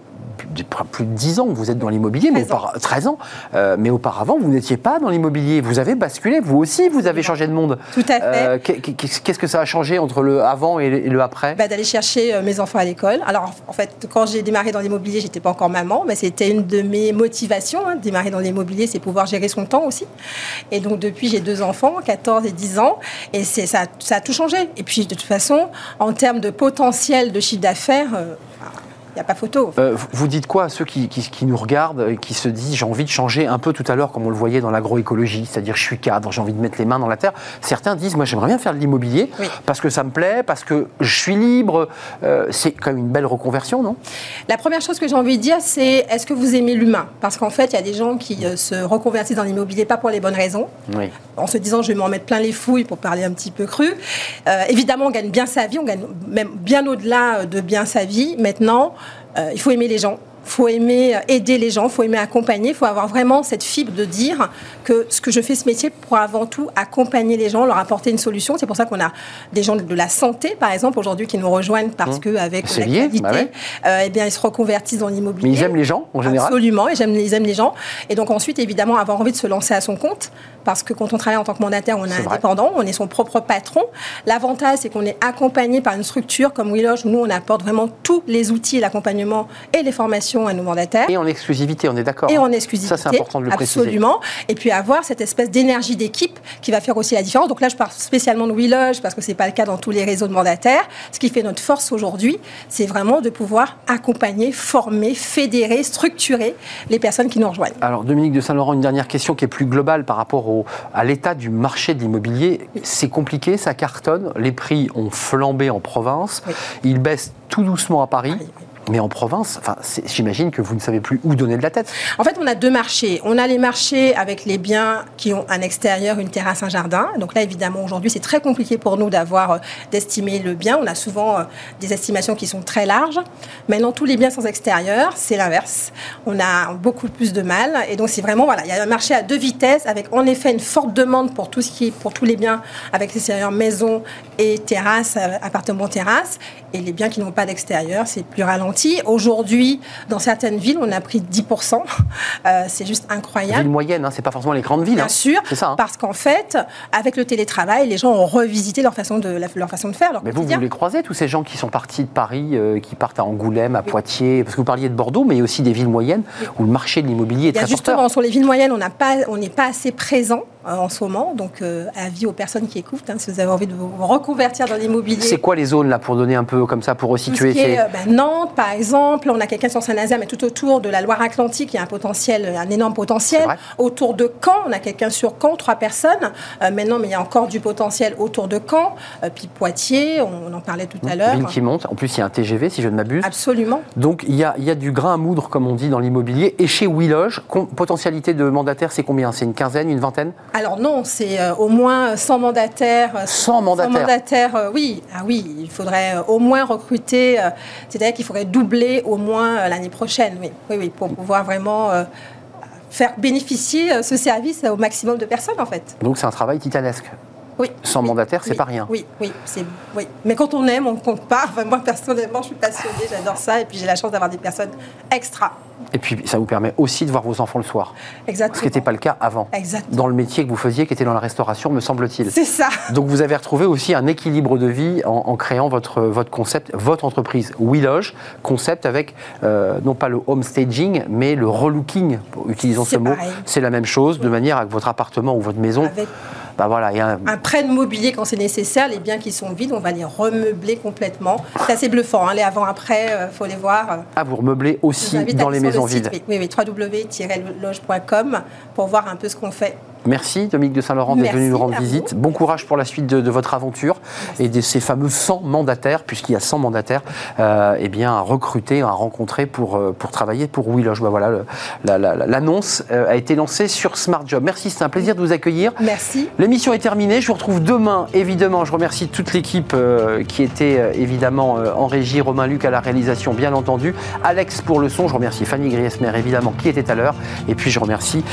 plus de 10 ans que vous êtes dans l'immobilier, mais 13 ans. Euh, mais auparavant, vous n'étiez pas dans l'immobilier. Vous avez basculé, vous aussi, vous avez changé de monde. Tout à fait. Euh, qu'est-ce que ça a changé entre le avant et le, après? Bah, D'aller chercher euh, mes enfants à l'école. Alors, en fait, quand j'ai démarré dans l'immobilier, j'étais pas encore maman, mais c'était une de mes motivations. Hein, démarrer dans l'immobilier, c'est pouvoir gérer son temps aussi. Et donc, depuis, j'ai deux enfants, 14 et 10 ans, et ça, ça a tout changé. Et puis, de toute façon, en termes de potentiel de chiffre d'affaires, faire euh, il n'y a pas photo. Euh, vous dites quoi à ceux qui, nous regardent et qui se disent j'ai envie de changer un peu tout à l'heure, comme on le voyait dans l'agroécologie, c'est-à-dire je suis cadre, j'ai envie de mettre les mains dans la terre. Certains disent moi j'aimerais bien faire de l'immobilier parce que ça me plaît, parce que je suis libre. Euh, c'est quand même une belle reconversion, non? La première chose que j'ai envie de dire, c'est est-ce que vous aimez l'humain? Parce qu'en fait, il y a des gens qui euh, se reconvertissent dans l'immobilier pas pour les bonnes raisons, en se disant je vais m'en mettre plein les fouilles pour parler un petit peu cru. évidemment, on gagne bien sa vie, on gagne même bien au-delà de bien sa vie. Maintenant, il faut aimer les gens faut aimer aider les gens, faut aimer accompagner, faut avoir vraiment cette fibre de dire que ce que je fais ce métier pour avant tout accompagner les gens, leur apporter une solution. C'est pour ça qu'on a des gens de la santé, par exemple, aujourd'hui qui nous rejoignent parce mmh. que avec la qualité, bah euh, eh bien ils se reconvertissent dans l'immobilier. Mais ils aiment les gens en général. Absolument, ils aiment, ils aiment les gens. Et donc ensuite, évidemment, avoir envie de se lancer à son compte, parce que quand on travaille en tant que mandataire, on est, indépendant, on est son propre patron. L'avantage, c'est qu'on est accompagné par une structure comme WeLoge où nous on apporte vraiment tous les outils, l'accompagnement et les formations à nos mandataires. Et en exclusivité, on est d'accord. Et en exclusivité. Ça, c'est important de le préciser. Absolument. Et puis avoir cette espèce d'énergie d'équipe qui va faire aussi la différence. Donc là, je parle spécialement de WeLoge parce que ce n'est pas le cas dans tous les réseaux de mandataires. Ce qui fait notre force aujourd'hui, c'est vraiment de pouvoir accompagner, former, fédérer, structurer les personnes qui nous rejoignent. Alors, Dominique de Saint-Laurent, une dernière question qui est plus globale par rapport au, à l'état du marché de l'immobilier. C'est compliqué, ça cartonne. Les prix ont flambé en province. Ils baissent tout doucement à Paris. Mais en province, j'imagine que vous ne savez plus où donner de la tête. En fait, on a deux marchés. On a les marchés avec les biens qui ont un extérieur, une terrasse, un jardin. Donc là, évidemment, aujourd'hui, c'est très compliqué pour nous d'avoir euh, d'estimer le bien. On a souvent euh, des estimations qui sont très larges. Maintenant, tous les biens sans extérieur, c'est l'inverse. On a beaucoup plus de mal. Et donc, c'est vraiment, voilà, il y a un marché à deux vitesses avec en effet une forte demande pour tout ce qui pour tous les biens avec extérieur, maison et terrasse, euh, appartement, terrasse. Et les biens qui n'ont pas d'extérieur, c'est plus ralenti. Aujourd'hui, dans certaines villes, on a pris 10%. Euh, c'est juste incroyable. Villes moyennes, hein, c'est pas forcément les grandes villes. Bien hein. sûr, ça, hein. parce qu'en fait, avec le télétravail, les gens ont revisité leur façon de, leur façon de faire. mais vous, vous les croisez, tous ces gens qui sont partis de Paris, euh, qui partent à Angoulême, à Poitiers, parce que vous parliez de Bordeaux, mais il y a aussi des villes moyennes où le marché de l'immobilier est très Justement, sur les villes moyennes, on n'est pas, pas assez présent. Euh, en ce moment. Donc, avis aux personnes qui écoutent, hein, si vous avez envie de vous reconvertir dans l'immobilier. C'est quoi les zones là pour donner un peu comme ça pour resituer c'est euh, ben, Nantes, par exemple, on a quelqu'un sur Saint-Nazaire, mais tout autour de la Loire-Atlantique, il y a un potentiel, un énorme potentiel. Autour de Caen, on a quelqu'un sur Caen, trois personnes. maintenant, mais il y a encore du potentiel autour de Caen. puis Poitiers, on, en parlait tout à l'heure. Ville qui monte. En plus, il y a un TGV, si je ne m'abuse. Absolument. Donc, il y, a, il y a du grain à moudre, comme on dit, dans l'immobilier. Et chez Willoge, potentialité de mandataire, c'est combien? C'est une quinzaine, une vingtaine? Alors non, c'est euh, au moins 100 mandataires. 100 mandataires. 100 mandataires, euh, oui. Ah oui, il faudrait euh, au moins recruter, c'est-à-dire qu'il faudrait doubler au moins l'année prochaine, oui. Oui, oui, pour pouvoir vraiment faire bénéficier ce service au maximum de personnes, en fait. Donc c'est un travail titanesque. Oui. Sans mandataire, c'est pas rien. Oui, oui, oui. Mais quand on aime, on compte pas. moi, personnellement, je suis passionnée, j'adore ça. Et puis, j'ai la chance d'avoir des personnes extra. Et puis, ça vous permet aussi de voir vos enfants le soir. Exactement. Ce qui n'était pas le cas avant. Exactement. Dans le métier que vous faisiez, qui était dans la restauration, me semble-t-il. C'est ça. Donc, vous avez retrouvé aussi un équilibre de vie en, créant votre, votre concept, votre entreprise WeLoge, concept avec euh, non pas le home staging, mais le relooking, utilisons ce mot. C'est la même chose, de manière à que votre appartement ou votre maison. Bah voilà, un... prêt de mobilier quand c'est nécessaire. Les biens qui sont vides, on va les remeubler complètement. C'est assez bluffant, hein, les avant-après, il euh, faut les voir. Ah, vous remeubler aussi dans les maisons vides Oui, oui, www-loge.com pour voir un peu ce qu'on fait. Merci Dominique de Saint-Laurent d'être venu nous rendre visite. Bon courage pour la suite de, votre aventure et de ces fameux 100 mandataires, puisqu'il y a 100 mandataires, euh, eh bien, à recruter, à rencontrer pour, euh, pour travailler pour WeLoge. Ben voilà, l'annonce euh, a été lancée sur Smart Job. Merci, c'est un plaisir de vous accueillir. Merci. L'émission est terminée. Je vous retrouve demain, évidemment. Je remercie toute l'équipe euh, qui était évidemment en régie, Romain Luc à la réalisation, bien entendu, Alex pour le son. Je remercie Fanny Griesmer, évidemment, qui était à l'heure. Et puis je remercie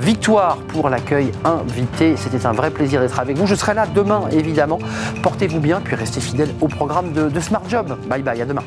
Victoire pour l'accueil invité. C'était un vrai plaisir d'être avec vous. Je serai là demain, évidemment. Portez-vous bien, puis restez fidèles au programme de, de Smart Job. Bye bye, à demain.